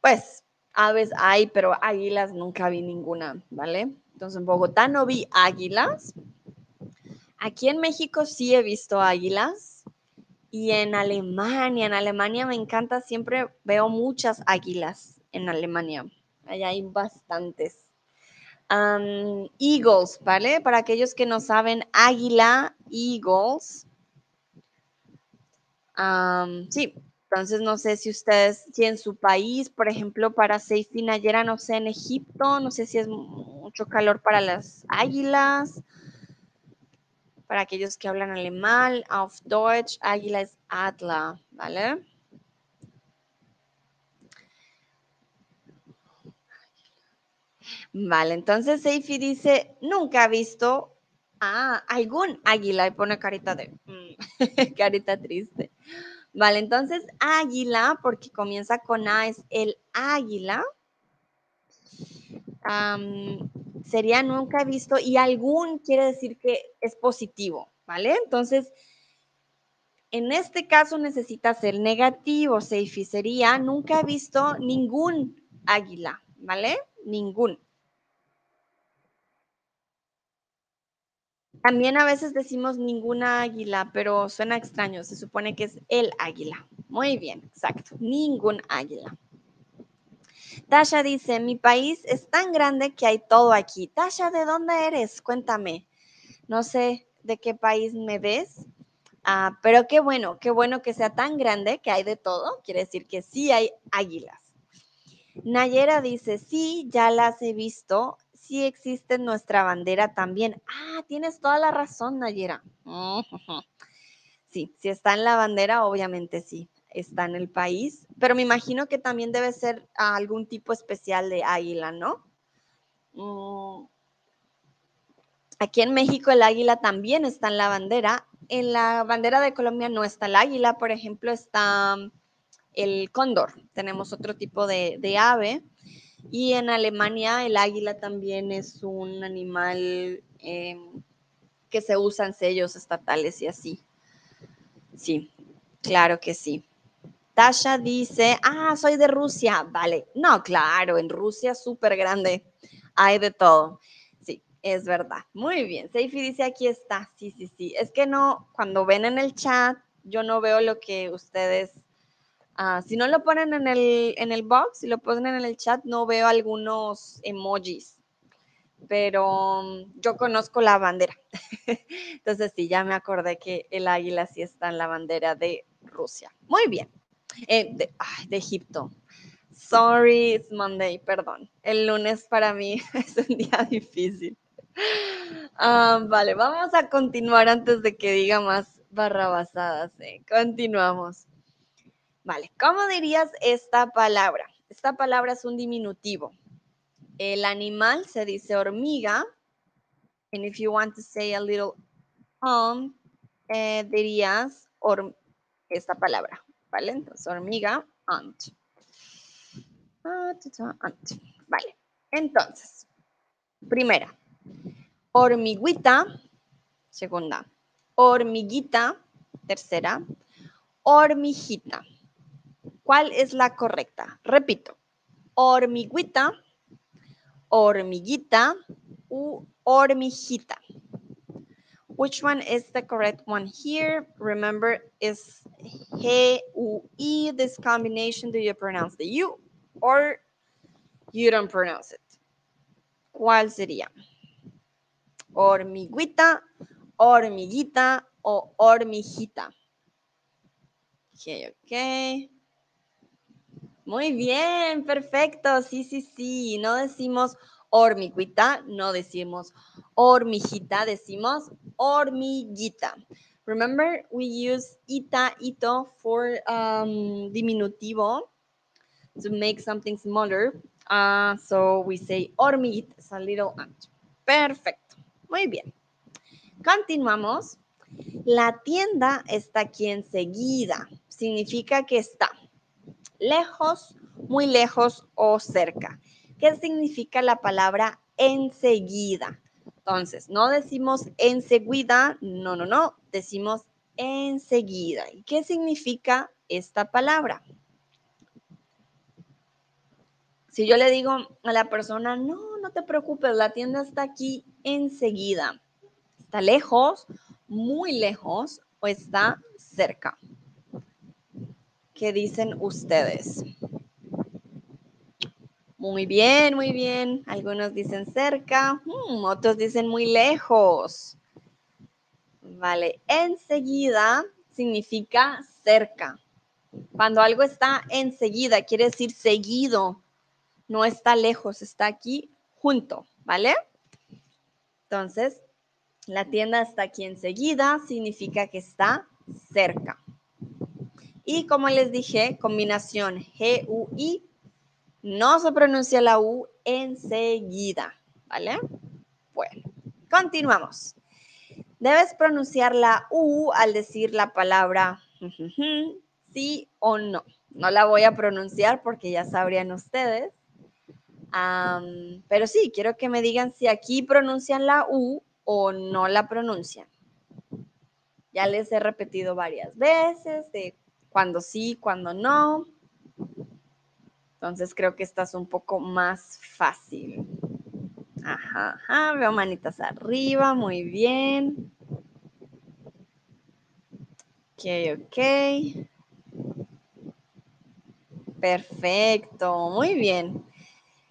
Pues aves hay, pero águilas nunca vi ninguna, ¿vale? Entonces en Bogotá no vi águilas. Aquí en México sí he visto águilas. Y en Alemania, en Alemania me encanta, siempre veo muchas águilas en Alemania. Allá hay bastantes. eagles, ¿vale? Para aquellos que no saben, águila, eagles, sí, entonces no sé si ustedes, si en su país, por ejemplo, para Seifi Nayera, no sé, en Egipto, no sé si es mucho calor para las águilas. Para aquellos que hablan alemán, auf Deutsch, águila es Adler, ¿vale? Vale, entonces Seifi dice, nunca ha visto ah, algún águila y pone carita de, mm, carita triste. Vale, entonces águila, porque comienza con A, es el águila. sería nunca he visto y algún quiere decir que es positivo, ¿vale? Entonces, en este caso necesita ser negativo, Seifi, sería nunca he visto ningún águila, ¿vale? Ningún. También a veces decimos ninguna águila, pero suena extraño. Se supone que es el águila. Muy bien, exacto. Ningún águila. Tasha dice, mi país es tan grande que hay todo aquí. Tasha, ¿de dónde eres? Cuéntame. No sé de qué país me ves, ah, pero qué bueno, qué bueno que sea tan grande que hay de todo. Quiere decir que sí hay águilas. Nayera dice, sí, ya las he visto sí existe nuestra bandera también. Ah, tienes toda la razón, Nayera. Sí, si está en la bandera, obviamente sí, está en el país, pero me imagino que también debe ser algún tipo especial de águila, ¿no? Mm. Aquí en México el águila también está en la bandera. En la bandera de Colombia no está el águila, por ejemplo, está el cóndor. Tenemos otro tipo de, de ave. Y en Alemania el águila también es un animal em, que se usa en sellos estatales y así. Sí, claro que sí. Tasha dice, ah, soy de Rusia. Vale, no, claro, en Rusia súper grande. Hay de todo. Sí, es verdad. Muy bien. Seifi dice, aquí está. Sí, sí, sí. Es que no, cuando ven en el chat, yo no veo lo que ustedes Ah, si no lo ponen en el, en el box, si lo ponen en el chat, no veo algunos emojis, pero mm, yo conozco la bandera. Entonces sí, ya me acordé que el águila sí está en la bandera de Rusia. Muy bien. Eh, de, Egipto. Sorry, it's Monday, perdón. El lunes para mí es un día difícil. Ah, vale, vamos a continuar antes de que diga más barrabasadas. ¿eh? Continuamos. Vale, ¿cómo dirías esta palabra? Esta palabra es un diminutivo. El animal se dice hormiga. And if you want to say a little um, dirías esta palabra, ¿vale? Entonces, hormiga, ant. Ah, ant. Vale, entonces, primera, hormiguita, segunda, hormiguita, tercera, hormiguita. ¿Cuál es la correcta? Repito, hormiguita, hormiguita u hormiguita. Which one is the correct one here? Remember, is he, u, e, this combination, do you pronounce the u or you don't pronounce it? ¿Cuál sería? Hormiguita, hormiguita o hormiguita. Ok, ok. Muy bien, perfecto. Sí, sí, sí. No decimos hormiguita, no decimos hormiguita, decimos hormiguita. Remember, we use ita, ito for um, diminutivo to make something smaller. Uh, so we say hormiguita, it's a little ant. Perfecto. Muy bien. Continuamos. La tienda está aquí enseguida. Significa que está lejos, muy lejos o cerca. ¿Qué significa la palabra enseguida? Entonces, no decimos enseguida, no, no, no, decimos enseguida. ¿Y qué significa esta palabra? Si yo le digo a la persona, no, no te preocupes, la tienda está aquí enseguida. ¿Está lejos, muy lejos o está cerca? ¿Qué dicen ustedes? Muy bien, muy bien. Algunos dicen cerca, mm, otros dicen muy lejos. Vale, enseguida significa cerca. Cuando algo está enseguida, quiere decir seguido. No está lejos, está aquí junto, ¿vale? Entonces, la tienda está aquí enseguida, significa que está cerca. Y como les dije, combinación G-U-I, no se pronuncia la U enseguida, ¿vale? Bueno, continuamos. Debes pronunciar la U al decir la palabra sí o no. No la voy a pronunciar porque ya sabrían ustedes. pero sí, quiero que me digan si aquí pronuncian la U o no la pronuncian. Ya les he repetido varias veces de cuando sí, cuando no. Entonces creo que esta es un poco más fácil. Ajá, ajá, veo manitas arriba, muy bien. Ok, ok. Perfecto, muy bien.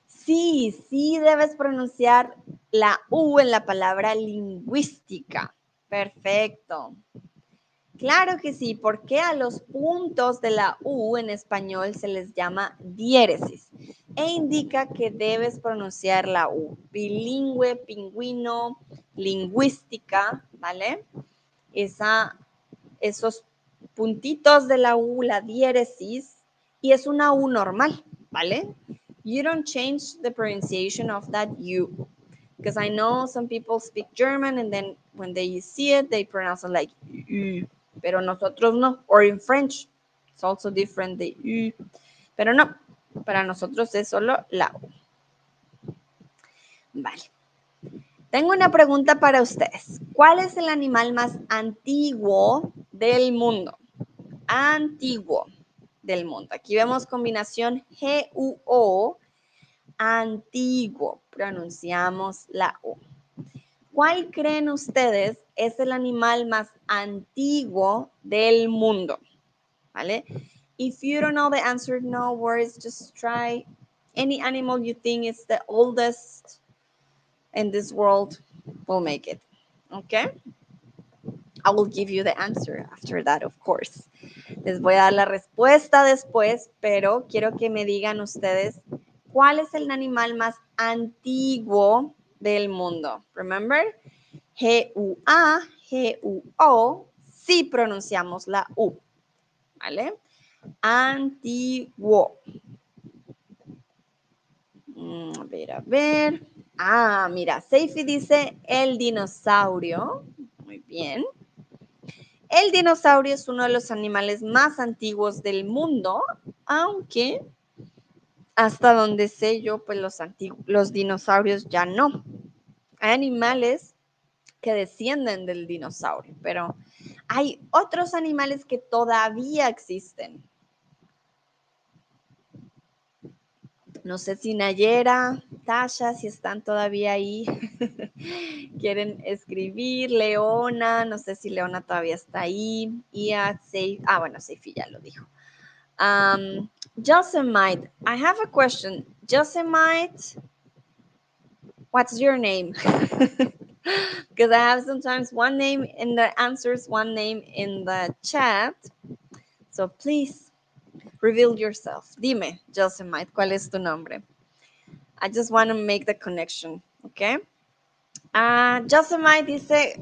Sí, sí debes pronunciar la U en la palabra lingüística. Perfecto. Claro que sí, porque a los puntos de la U en español se les llama diéresis e indica que debes pronunciar la U. Bilingüe, pingüino, lingüística, ¿vale? Esa, esos puntitos de la U, la diéresis, y es una U normal, ¿vale? You don't change the pronunciation of that U. Because I know some people speak German and then when they see it, they pronounce it like U pero nosotros no. Or in French, it's also different de U, pero no, para nosotros es solo la U. Vale. Tengo una pregunta para ustedes. ¿Cuál es el animal más antiguo del mundo? Antiguo del mundo. Aquí vemos combinación G-U-O, antiguo. Pronunciamos la U. ¿Cuál creen ustedes es el animal más antiguo del mundo? ¿Vale? If you don't know the answer, no worries, just try any animal you think is the oldest in this world, we'll make it. ¿Ok? I will give you the answer after that, of course. Les voy a dar la respuesta después, pero quiero que me digan ustedes cuál es el animal más antiguo del mundo. Remember? G-U-A, G-U-O, si pronunciamos la U. ¿Vale? Antiguo. Mm, a ver, a ver. Ah, mira, Seifi dice el dinosaurio. Muy bien. El dinosaurio es uno de los animales más antiguos del mundo, aunque hasta donde sé yo, pues los, los dinosaurios ya no. Hay animales que descienden del dinosaurio, pero hay otros animales que todavía existen. No sé si Nayera, Tasha, si están todavía ahí, quieren escribir. Leona, no sé si Leona todavía está ahí. Ia, ah, bueno, Seifi ya lo dijo. Josemite, I have a question. Josemite, what's your name? because I have sometimes one name in the answers, one name in the chat. So please reveal yourself. Dime, Josemite, ¿cuál es tu nombre? I just want to make the connection, okay? Uh, Josemite dice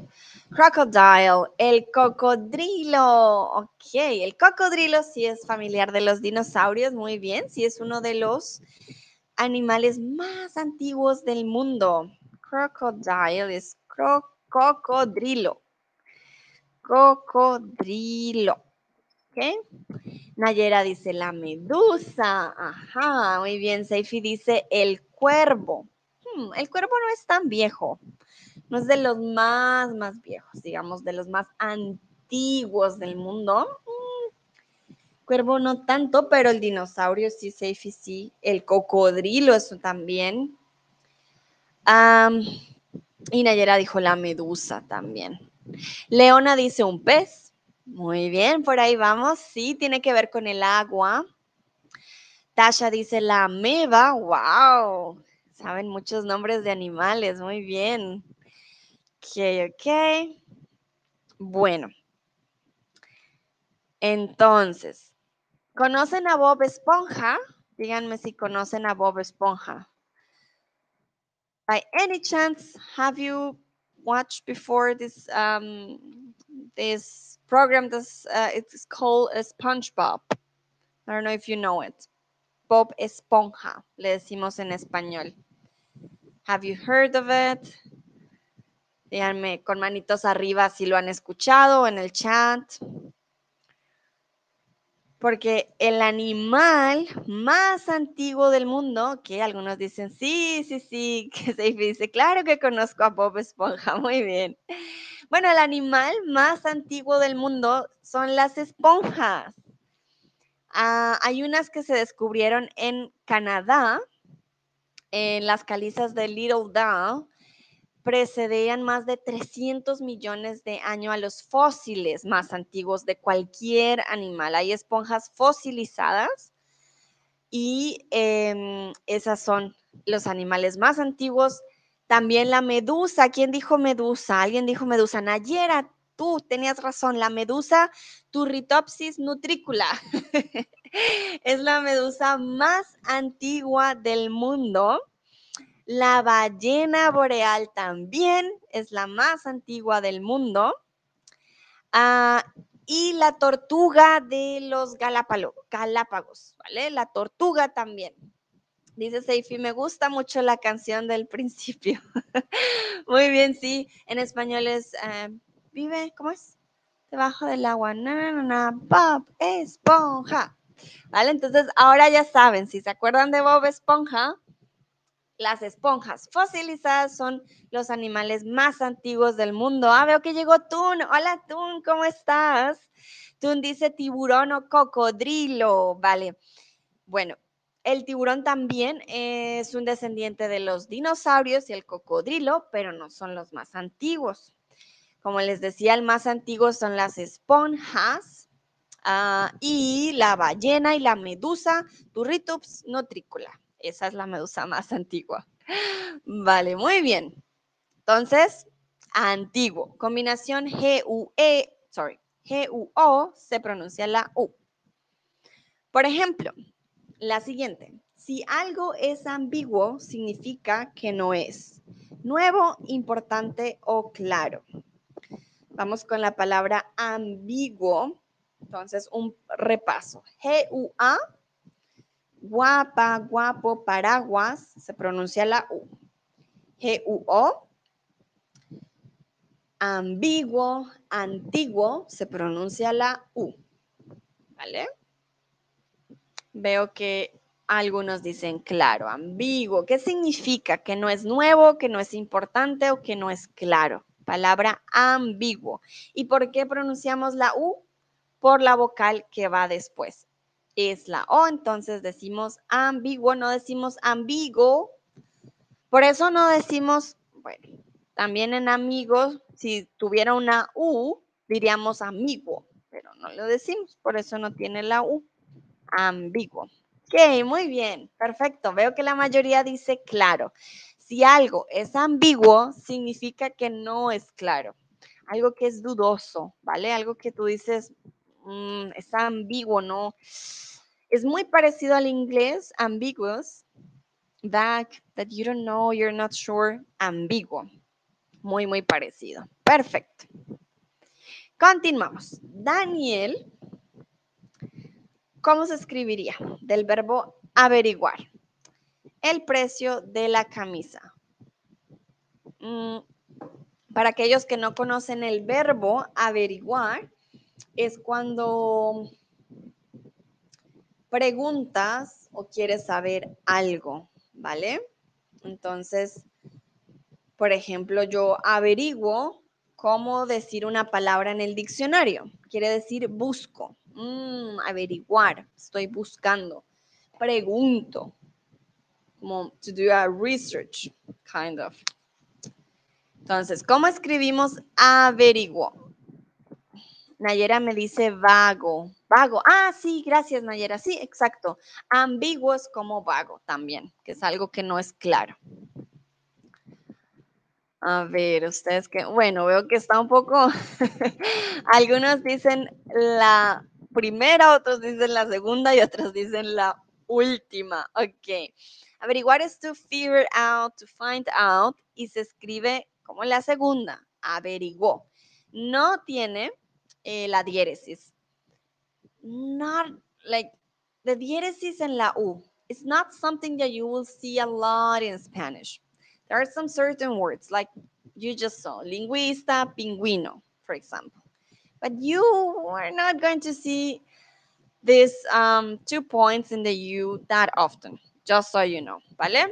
crocodile, el cocodrilo. Ok, el cocodrilo sí es familiar de los dinosaurios, muy bien, sí es uno de los animales más antiguos del mundo. Crocodile es cocodrilo. Cocodrilo. ¿Ok? Nayera dice la medusa. Ajá, muy bien. Seifi dice el cuervo. Hmm, el cuervo no es tan viejo. No es de los más, más viejos, digamos, de los más antiguos del mundo. Hmm, cuervo no tanto, pero el dinosaurio sí, Seifi sí. El cocodrilo, eso también. y Nayera dijo la medusa también. Leona dice un pez. Muy bien, por ahí vamos. Sí, tiene que ver con el agua. Tasha dice la ameba. ¡Wow! Saben muchos nombres de animales. Muy bien. Ok. Bueno. Entonces, ¿conocen a Bob Esponja? Díganme si conocen a Bob Esponja. By any chance, have you watched before this um, this program? This uh, it's called SpongeBob. I don't know if you know it. Bob Esponja, le decimos en español. Have you heard of it? Díganme con manitos arriba si lo han escuchado en el chat porque el animal más antiguo del mundo, que algunos dicen, sí, sí, sí, que se dice, claro que conozco a Bob Esponja, muy bien. Bueno, el animal más antiguo del mundo son las esponjas. Ah, hay unas que se descubrieron en Canadá, en las calizas de Little Down, precedían más de 300 millones de años a los fósiles más antiguos de cualquier animal. Hay esponjas fosilizadas y em, esas son los animales más antiguos. También la medusa. ¿Quién dijo medusa? Alguien dijo medusa. Nayera, tú tenías razón. La medusa Turritopsis nutricula es la medusa más antigua del mundo la ballena boreal también es la más antigua del mundo. Ah, y la tortuga de los Galápagos, ¿vale? La tortuga también. Dice Seifi, me gusta mucho la canción del principio. Muy bien, sí. En español es, eh, vive, ¿cómo es? Debajo del agua. Na, na, na, Bob Esponja. ¿Vale? Entonces, ahora ya saben, si se acuerdan de Bob Esponja, las esponjas fosilizadas son los animales más antiguos del mundo. Ah, veo que llegó Tun. Hola Tun, ¿cómo estás? Tun dice tiburón o cocodrilo. Vale. Bueno, el tiburón también es un descendiente de los dinosaurios y el cocodrilo, pero no son los más antiguos. Como les decía, el más antiguo son las esponjas ah, y la ballena y la medusa Turritops nutricula. Esa es la medusa más antigua. Vale, muy bien. Entonces, antiguo. Combinación G-U-E, sorry, G-U-O se pronuncia la U. Por ejemplo, la siguiente. Si algo es ambiguo, significa que no es nuevo, importante o claro. Vamos con la palabra ambiguo. Entonces, un repaso. G-U-A, guapa, guapo, paraguas, se pronuncia la U. G-U-O, ambiguo, antiguo, se pronuncia la U. ¿Vale? Veo que algunos dicen claro, ambiguo. ¿Qué significa? Que no es nuevo, que no es importante o que no es claro. Palabra ambiguo. ¿Y por qué pronunciamos la U? Por la vocal que va después. Es la O, entonces decimos ambiguo, no decimos ambigo. Por eso no decimos, bueno, también en amigos, si tuviera una U, diríamos amigo, pero no lo decimos, por eso no tiene la U. Ambiguo. Ok, muy bien, perfecto. Veo que la mayoría dice claro. Si algo es ambiguo, significa que no es claro. Algo que es dudoso, ¿vale? Algo que tú dices, mm, es ambiguo, ¿no? Es muy parecido al inglés, ambiguous, that, that you don't know, you're not sure, ambiguo muy, muy parecido. Perfecto. Continuamos. Daniel, ¿cómo se escribiría? Del verbo averiguar. El precio de la camisa. Mm, para aquellos que no conocen el verbo averiguar, es cuando preguntas o quieres saber algo, ¿vale? Entonces, por ejemplo, yo averiguo cómo decir una palabra en el diccionario. Quiere decir busco, mm, averiguar, estoy buscando, pregunto, como to do a research, kind of. Entonces, ¿cómo escribimos averiguo? Nayera me dice vago, vago. Ah, sí, gracias Nayera. Sí, exacto. Ambiguo es como vago también, que es algo que no es claro. A ver, ustedes que, bueno, veo que está un poco, algunos dicen la primera, otros dicen la segunda y otros dicen la última. Ok. Averiguar es to figure out, to find out y se escribe como la segunda, averiguó. No tiene eh, la diéresis. Not like the diéresis en la U. It's not something that you will see a lot in Spanish. There are some certain words, like you just saw, linguista, pingüino, for example. But you are not going to see these um, two points in the U that often, just so you know, ¿vale?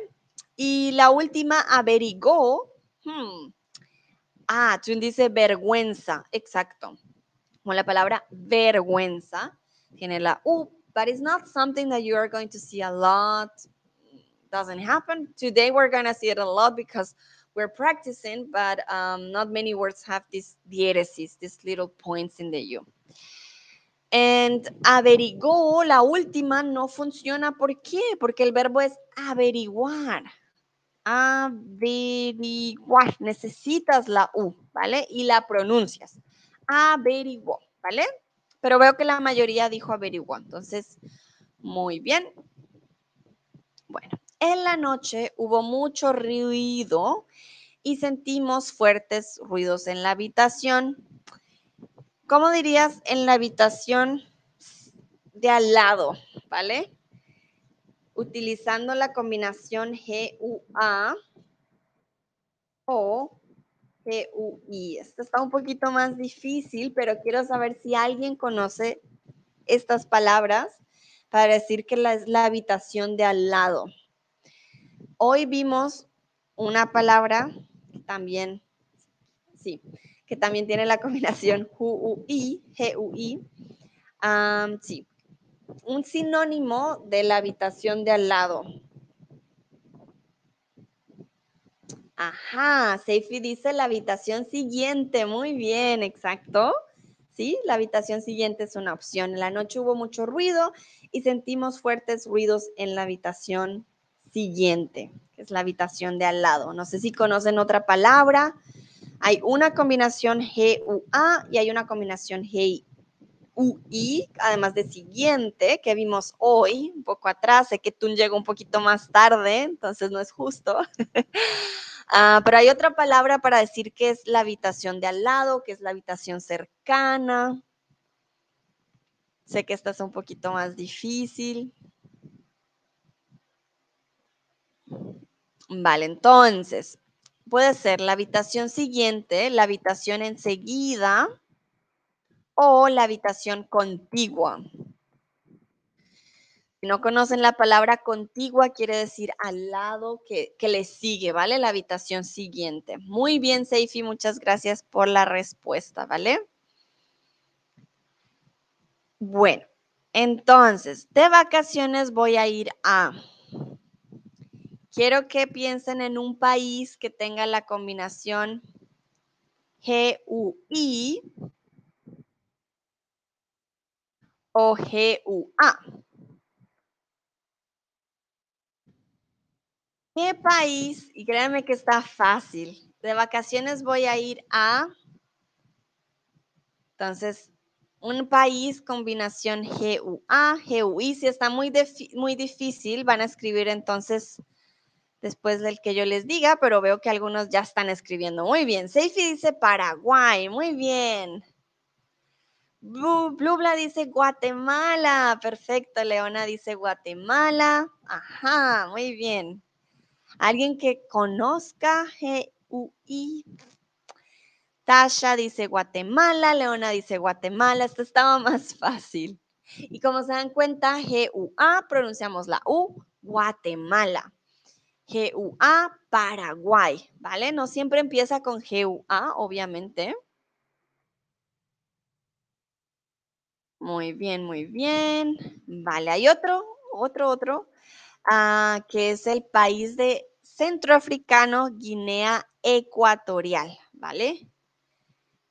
Y la última, averigó. Hmm. Ah, tú dice vergüenza, exacto. Como la palabra vergüenza tiene la U, but it's not something that you are going to see a lot doesn't happen. Today we're gonna see it a lot because we're practicing, but um, not many words have these diéresis, these little points in the U. And averigó, la última, no funciona. ¿Por qué? Porque el verbo es averiguar. Averiguar. Necesitas la U, ¿vale? Y la pronuncias. Averiguó, ¿vale? Pero veo que la mayoría dijo averiguó. Entonces, muy bien. Bueno, en la noche hubo mucho ruido y sentimos fuertes ruidos en la habitación. ¿Cómo dirías en la habitación de al lado? ¿Vale? Utilizando la combinación G-U-A o G-U-I. Esto está un poquito más difícil, pero quiero saber si alguien conoce estas palabras para decir que es la habitación de al lado. Hoy vimos una palabra también, sí, que también tiene la combinación G-U-I, G-U-I. sí, un sinónimo de la habitación de al lado. Ajá, Seifi dice la habitación siguiente. Muy bien, exacto. Sí, la habitación siguiente es una opción. En la noche hubo mucho ruido y sentimos fuertes ruidos en la habitación siguiente, que es la habitación de al lado. No sé si conocen otra palabra, Hay una combinación G-U-A y hay una combinación G-U-I, además de siguiente, que vimos hoy, un poco atrás. Sé que tú llegó un poquito más tarde, entonces no es justo. Ah, pero hay otra palabra para decir que es la habitación de al lado, que es la habitación cercana. Sé que esta es un poquito más difícil. Vale, entonces, puede ser la habitación siguiente, la habitación enseguida o la habitación contigua. Si no conocen la palabra contigua, quiere decir al lado que, que le sigue, ¿vale? La habitación siguiente. Muy bien, Seifi, muchas gracias por la respuesta, ¿vale? Bueno, entonces, de vacaciones voy a ir a... Quiero que piensen en un país que tenga la combinación G-U-I o G-U-A. ¿Qué país? Y créanme que está fácil. De vacaciones voy a ir a... Entonces, un país combinación G-U-A, G-U-I. Si está muy, muy difícil, van a escribir entonces después del que yo les diga, pero veo que algunos ya están escribiendo. Muy bien. Seifi dice Paraguay. Muy bien. Blubla dice Guatemala. Perfecto. Leona dice Guatemala. Ajá, muy bien. Alguien que conozca G-U-I. Tasha dice Guatemala. Leona dice Guatemala. Esto estaba más fácil. Y como se dan cuenta, G-U-A pronunciamos la U, Guatemala. G-U-A, Paraguay, ¿vale? No siempre empieza con G-U-A, obviamente. Muy bien, muy bien. Vale, hay otro, otro, otro, ah, que es el país de centroafricano Guinea Ecuatorial, ¿vale?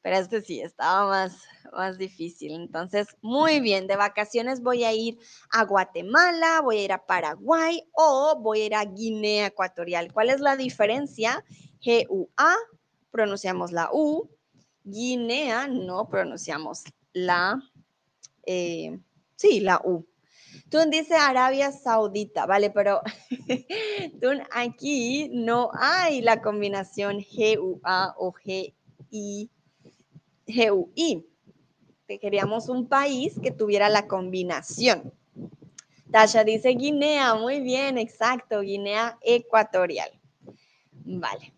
Pero este sí, estaba más, más difícil. Entonces, muy bien, de vacaciones voy a ir a Guatemala, voy a ir a Paraguay o voy a ir a Guinea Ecuatorial. ¿Cuál es la diferencia? G-U-A, pronunciamos la U. Guinea, no pronunciamos la, eh, sí, la U. Tú dice Arabia Saudita, ¿vale? Pero tú aquí no hay la combinación G-U-A o G-I GUI. Que queríamos un país que tuviera la combinación. Tasha dice Guinea, muy bien, exacto, Guinea Ecuatorial. Vale.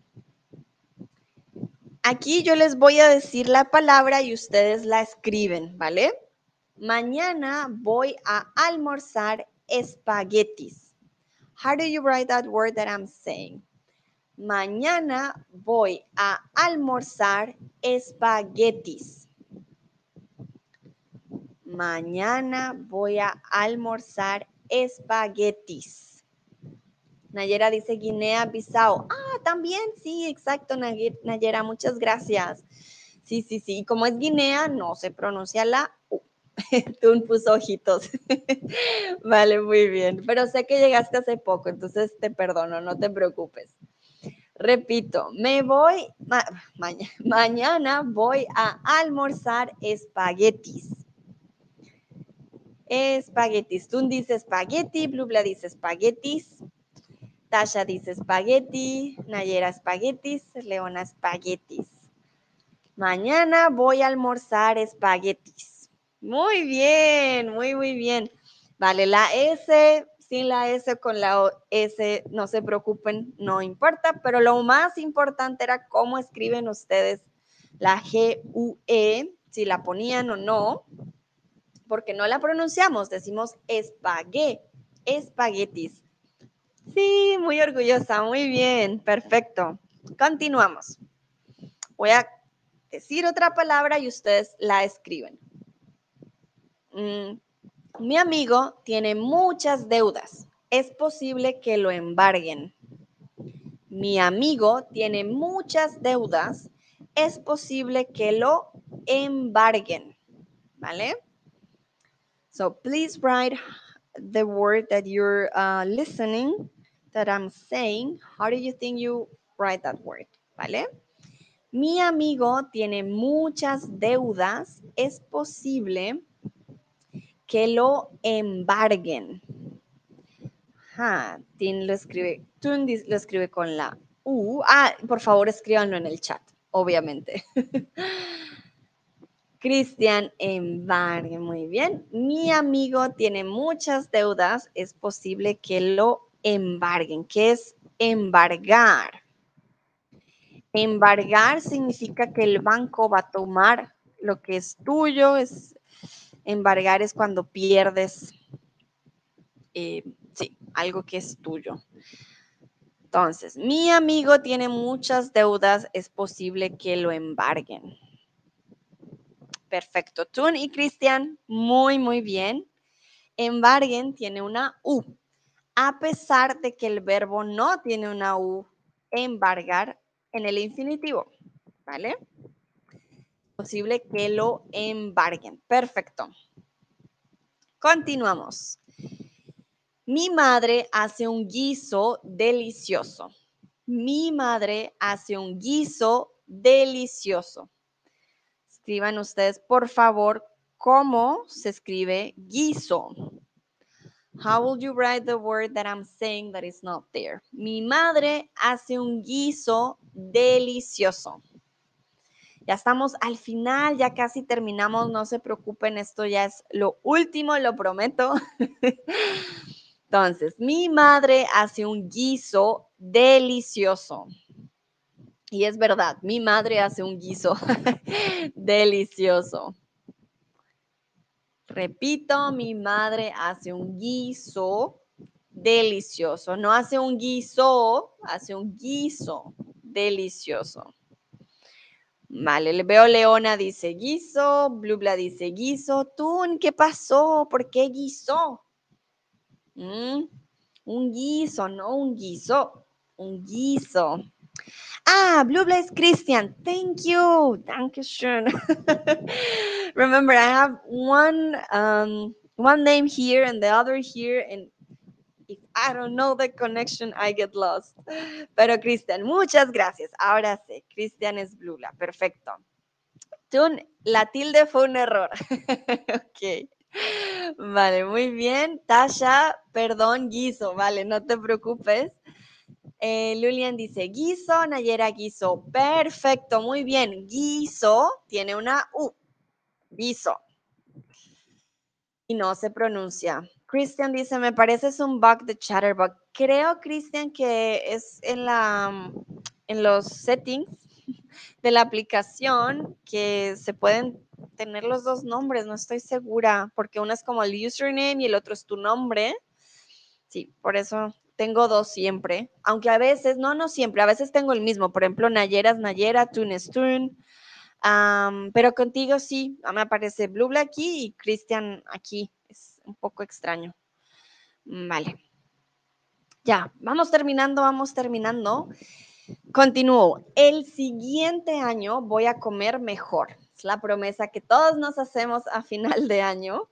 Aquí yo les voy a decir la palabra y ustedes la escriben, ¿vale? Mañana voy a almorzar espaguetis. How do you write that word that I'm saying? Mañana voy a almorzar espaguetis. Mañana voy a almorzar espaguetis. Nayera dice Guinea-Bissau. Ah, también, sí, exacto, Nayera, muchas gracias. Sí, sí, sí. como es Guinea, no se pronuncia la U. Tú puso ojitos. vale, muy bien. Pero sé que llegaste hace poco, entonces te perdono, no te preocupes. Repito, me voy, mañana voy a almorzar espaguetis. Espaguetis. Tú dices espagueti, Blubla dice espaguetis. Tasha dice espagueti, Nayera espaguetis, Leona espaguetis. Mañana voy a almorzar espaguetis. Muy bien, muy, muy bien. Vale, la S sin la S con la S, no se preocupen, no importa, pero lo más importante era cómo escriben ustedes la G-U-E, si la ponían o no, porque no la pronunciamos, decimos espagué, espaguetis. Sí, muy orgullosa, muy bien, perfecto. Continuamos. Voy a decir otra palabra y ustedes la escriben. Mm, mi amigo tiene muchas deudas. Es posible que lo embarguen. Mi amigo tiene muchas deudas. Es posible que lo embarguen. ¿Vale? So please write the word that you're uh, listening, that I'm saying. How do you think you write that word? ¿Vale? Mi amigo tiene muchas deudas. Es posible que lo embarguen. Ajá, lo escribe, lo escribe con la U. Ah, por favor, escríbanlo en el chat, obviamente. Cristian embargue, muy bien. Mi amigo tiene muchas deudas, es posible que lo embarguen. ¿Qué es embargar? Embargar significa que el banco va a tomar lo que es tuyo. Embargar es cuando pierdes, eh, sí, algo que es tuyo. Entonces, mi amigo tiene muchas deudas, es posible que lo embarguen. Perfecto. Tun y Cristian, muy, muy bien. Embarguen tiene una U. A pesar de que el verbo no tiene una U, embargar en el infinitivo. ¿Vale? Posible que lo embarguen. Perfecto. Continuamos. Mi madre hace un guiso delicioso. Mi madre hace un guiso delicioso. Escriban ustedes, por favor, cómo se escribe guiso. How will you write the word that I'm saying that is not there? Mi madre hace un guiso delicioso. Ya estamos al final, ya casi terminamos, no se preocupen, esto ya es lo último, lo prometo. Entonces, mi madre hace un guiso delicioso. Y es verdad, mi madre hace un guiso delicioso. Repito, mi madre hace un guiso delicioso. No hace un guiso, hace un guiso delicioso. Vale, le veo Leona dice guiso, Blubla dice guiso. Tun, ¿qué pasó? ¿Por qué guiso? Mm, un guiso, no un guiso. Un guiso. Ah, Blue Blaze Christian. Thank you. Dankeschön. Remember, I have one um, one name here and the other here, and I don't know the connection, I get lost. Pero Cristian, muchas gracias. Ahora sí, Cristian es Blula. Perfecto. Tun, la tilde fue un error. ok. Vale, muy bien. Tasha, perdón, guiso. Vale, no te preocupes. Eh, Lulian dice guiso, Nayera guiso. Perfecto, muy bien. Guiso tiene una U. Guiso. Y no se pronuncia. Christian dice, me parece es un bug de Chatterbug. Creo, Christian, que es en, la, en los settings de la aplicación que se pueden tener los dos nombres, no estoy segura, porque uno es como el username y el otro es tu nombre. Sí, por eso tengo dos siempre, aunque a veces, no, no siempre, a veces tengo el mismo, por ejemplo, Nayera es Nayera, Tune es Tune, pero contigo sí, me aparece Blue aquí y Christian aquí, es un poco extraño. Vale. Ya, vamos terminando, vamos terminando. Continúo. El siguiente año voy a comer mejor. Es la promesa que todos nos hacemos a final de año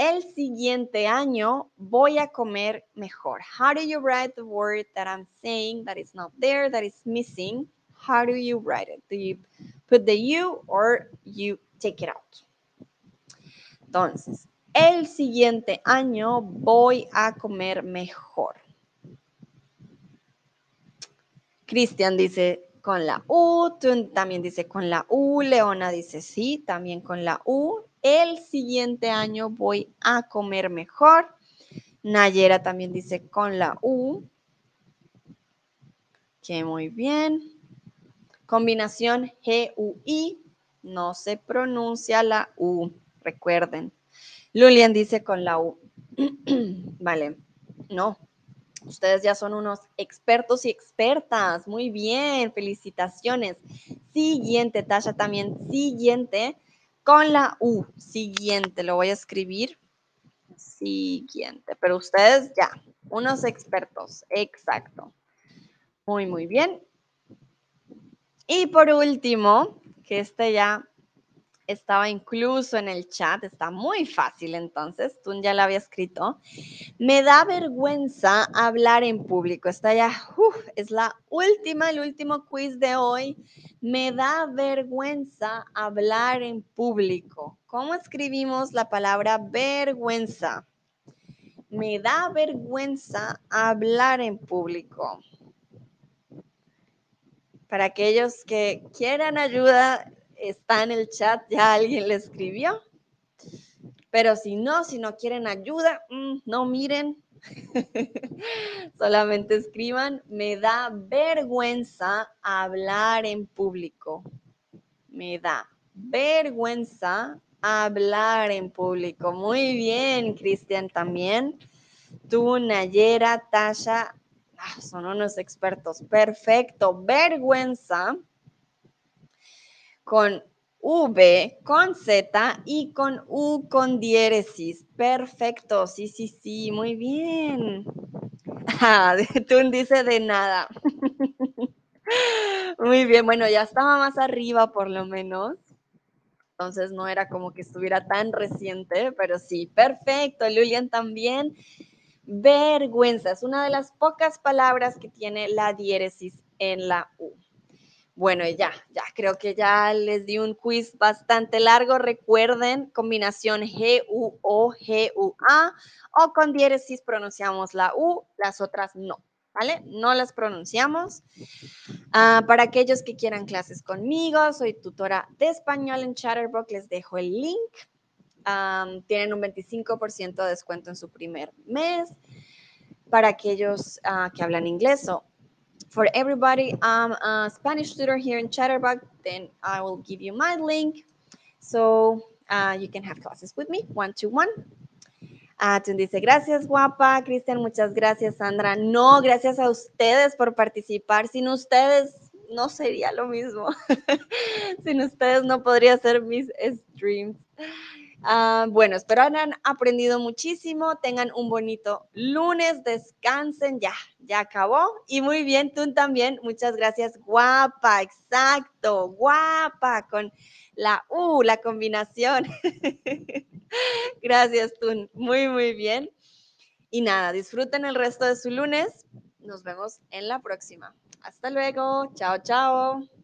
el siguiente año voy a comer mejor. How do you write the word that I'm saying that is not there, that is missing? How do you write it? Do you put the U or you take it out? Entonces, el siguiente año voy a comer mejor. Cristian dice con la U, también dice con la U, Leona dice sí, también con la U, el siguiente año voy a comer mejor. Nayera también dice con la U. Que muy bien. Combinación G-U-I. No se pronuncia la U. Recuerden. Lulian dice con la U. vale. No. Ustedes ya son unos expertos y expertas. Muy bien. Felicitaciones. Siguiente, Tasha también. Siguiente con la U. Siguiente, lo voy a escribir. Siguiente, pero ustedes ya, unos expertos, exacto. Muy, muy bien. Y por último, que este ya estaba incluso en el chat, está muy fácil entonces, tú ya la había escrito. Me da vergüenza hablar en público. Está ya, es la última, el último quiz de hoy. Me da vergüenza hablar en público. ¿Cómo escribimos la palabra vergüenza? Me da vergüenza hablar en público. Para aquellos que quieran ayuda, está en el chat, ya alguien le escribió. Pero si no, si no quieren ayuda, mm, no miren. Solamente escriban, me da vergüenza hablar en público. Me da vergüenza hablar en público. Muy bien, Cristian también. Tú, Nayera, Tasha, ah, son unos expertos. Perfecto. Vergüenza con V, con Z y con U con diéresis. Perfecto, sí, sí, sí, muy bien. Ah, tú dice de nada. Muy bien, bueno, ya estaba más arriba por lo menos. Entonces no era como que estuviera tan reciente, pero sí, perfecto. Lulian también. Vergüenza es una de las pocas palabras que tiene la diéresis en la U. Bueno, ya, ya creo que ya les di un quiz bastante largo. Recuerden, combinación G-U-O, G-U-A o con diéresis pronunciamos la U, las otras no, ¿vale? No las pronunciamos. Ah, para aquellos que quieran clases conmigo, soy tutora de español en Chatterbox, les dejo el link. tienen un 25% de descuento en su primer mes. Para aquellos ah, que hablan inglés o for everybody, I'm a Spanish tutor here in Chatterbox, then I will give you my link so uh, you can have classes with me one to one. Ah, dice, gracias guapa, Cristian, muchas gracias Sandra. No, gracias a ustedes por participar. Sin ustedes no sería lo mismo. Sin ustedes no podría hacer mis streams. Ah, bueno, espero hayan aprendido muchísimo. Tengan un bonito lunes. Descansen. Ya, ya acabó. Y muy bien, tú también. Muchas gracias. Guapa, exacto. Guapa con la U, la combinación. gracias, tú. Muy, muy bien. Y nada, disfruten el resto de su lunes. Nos vemos en la próxima. Hasta luego. Chao, chao.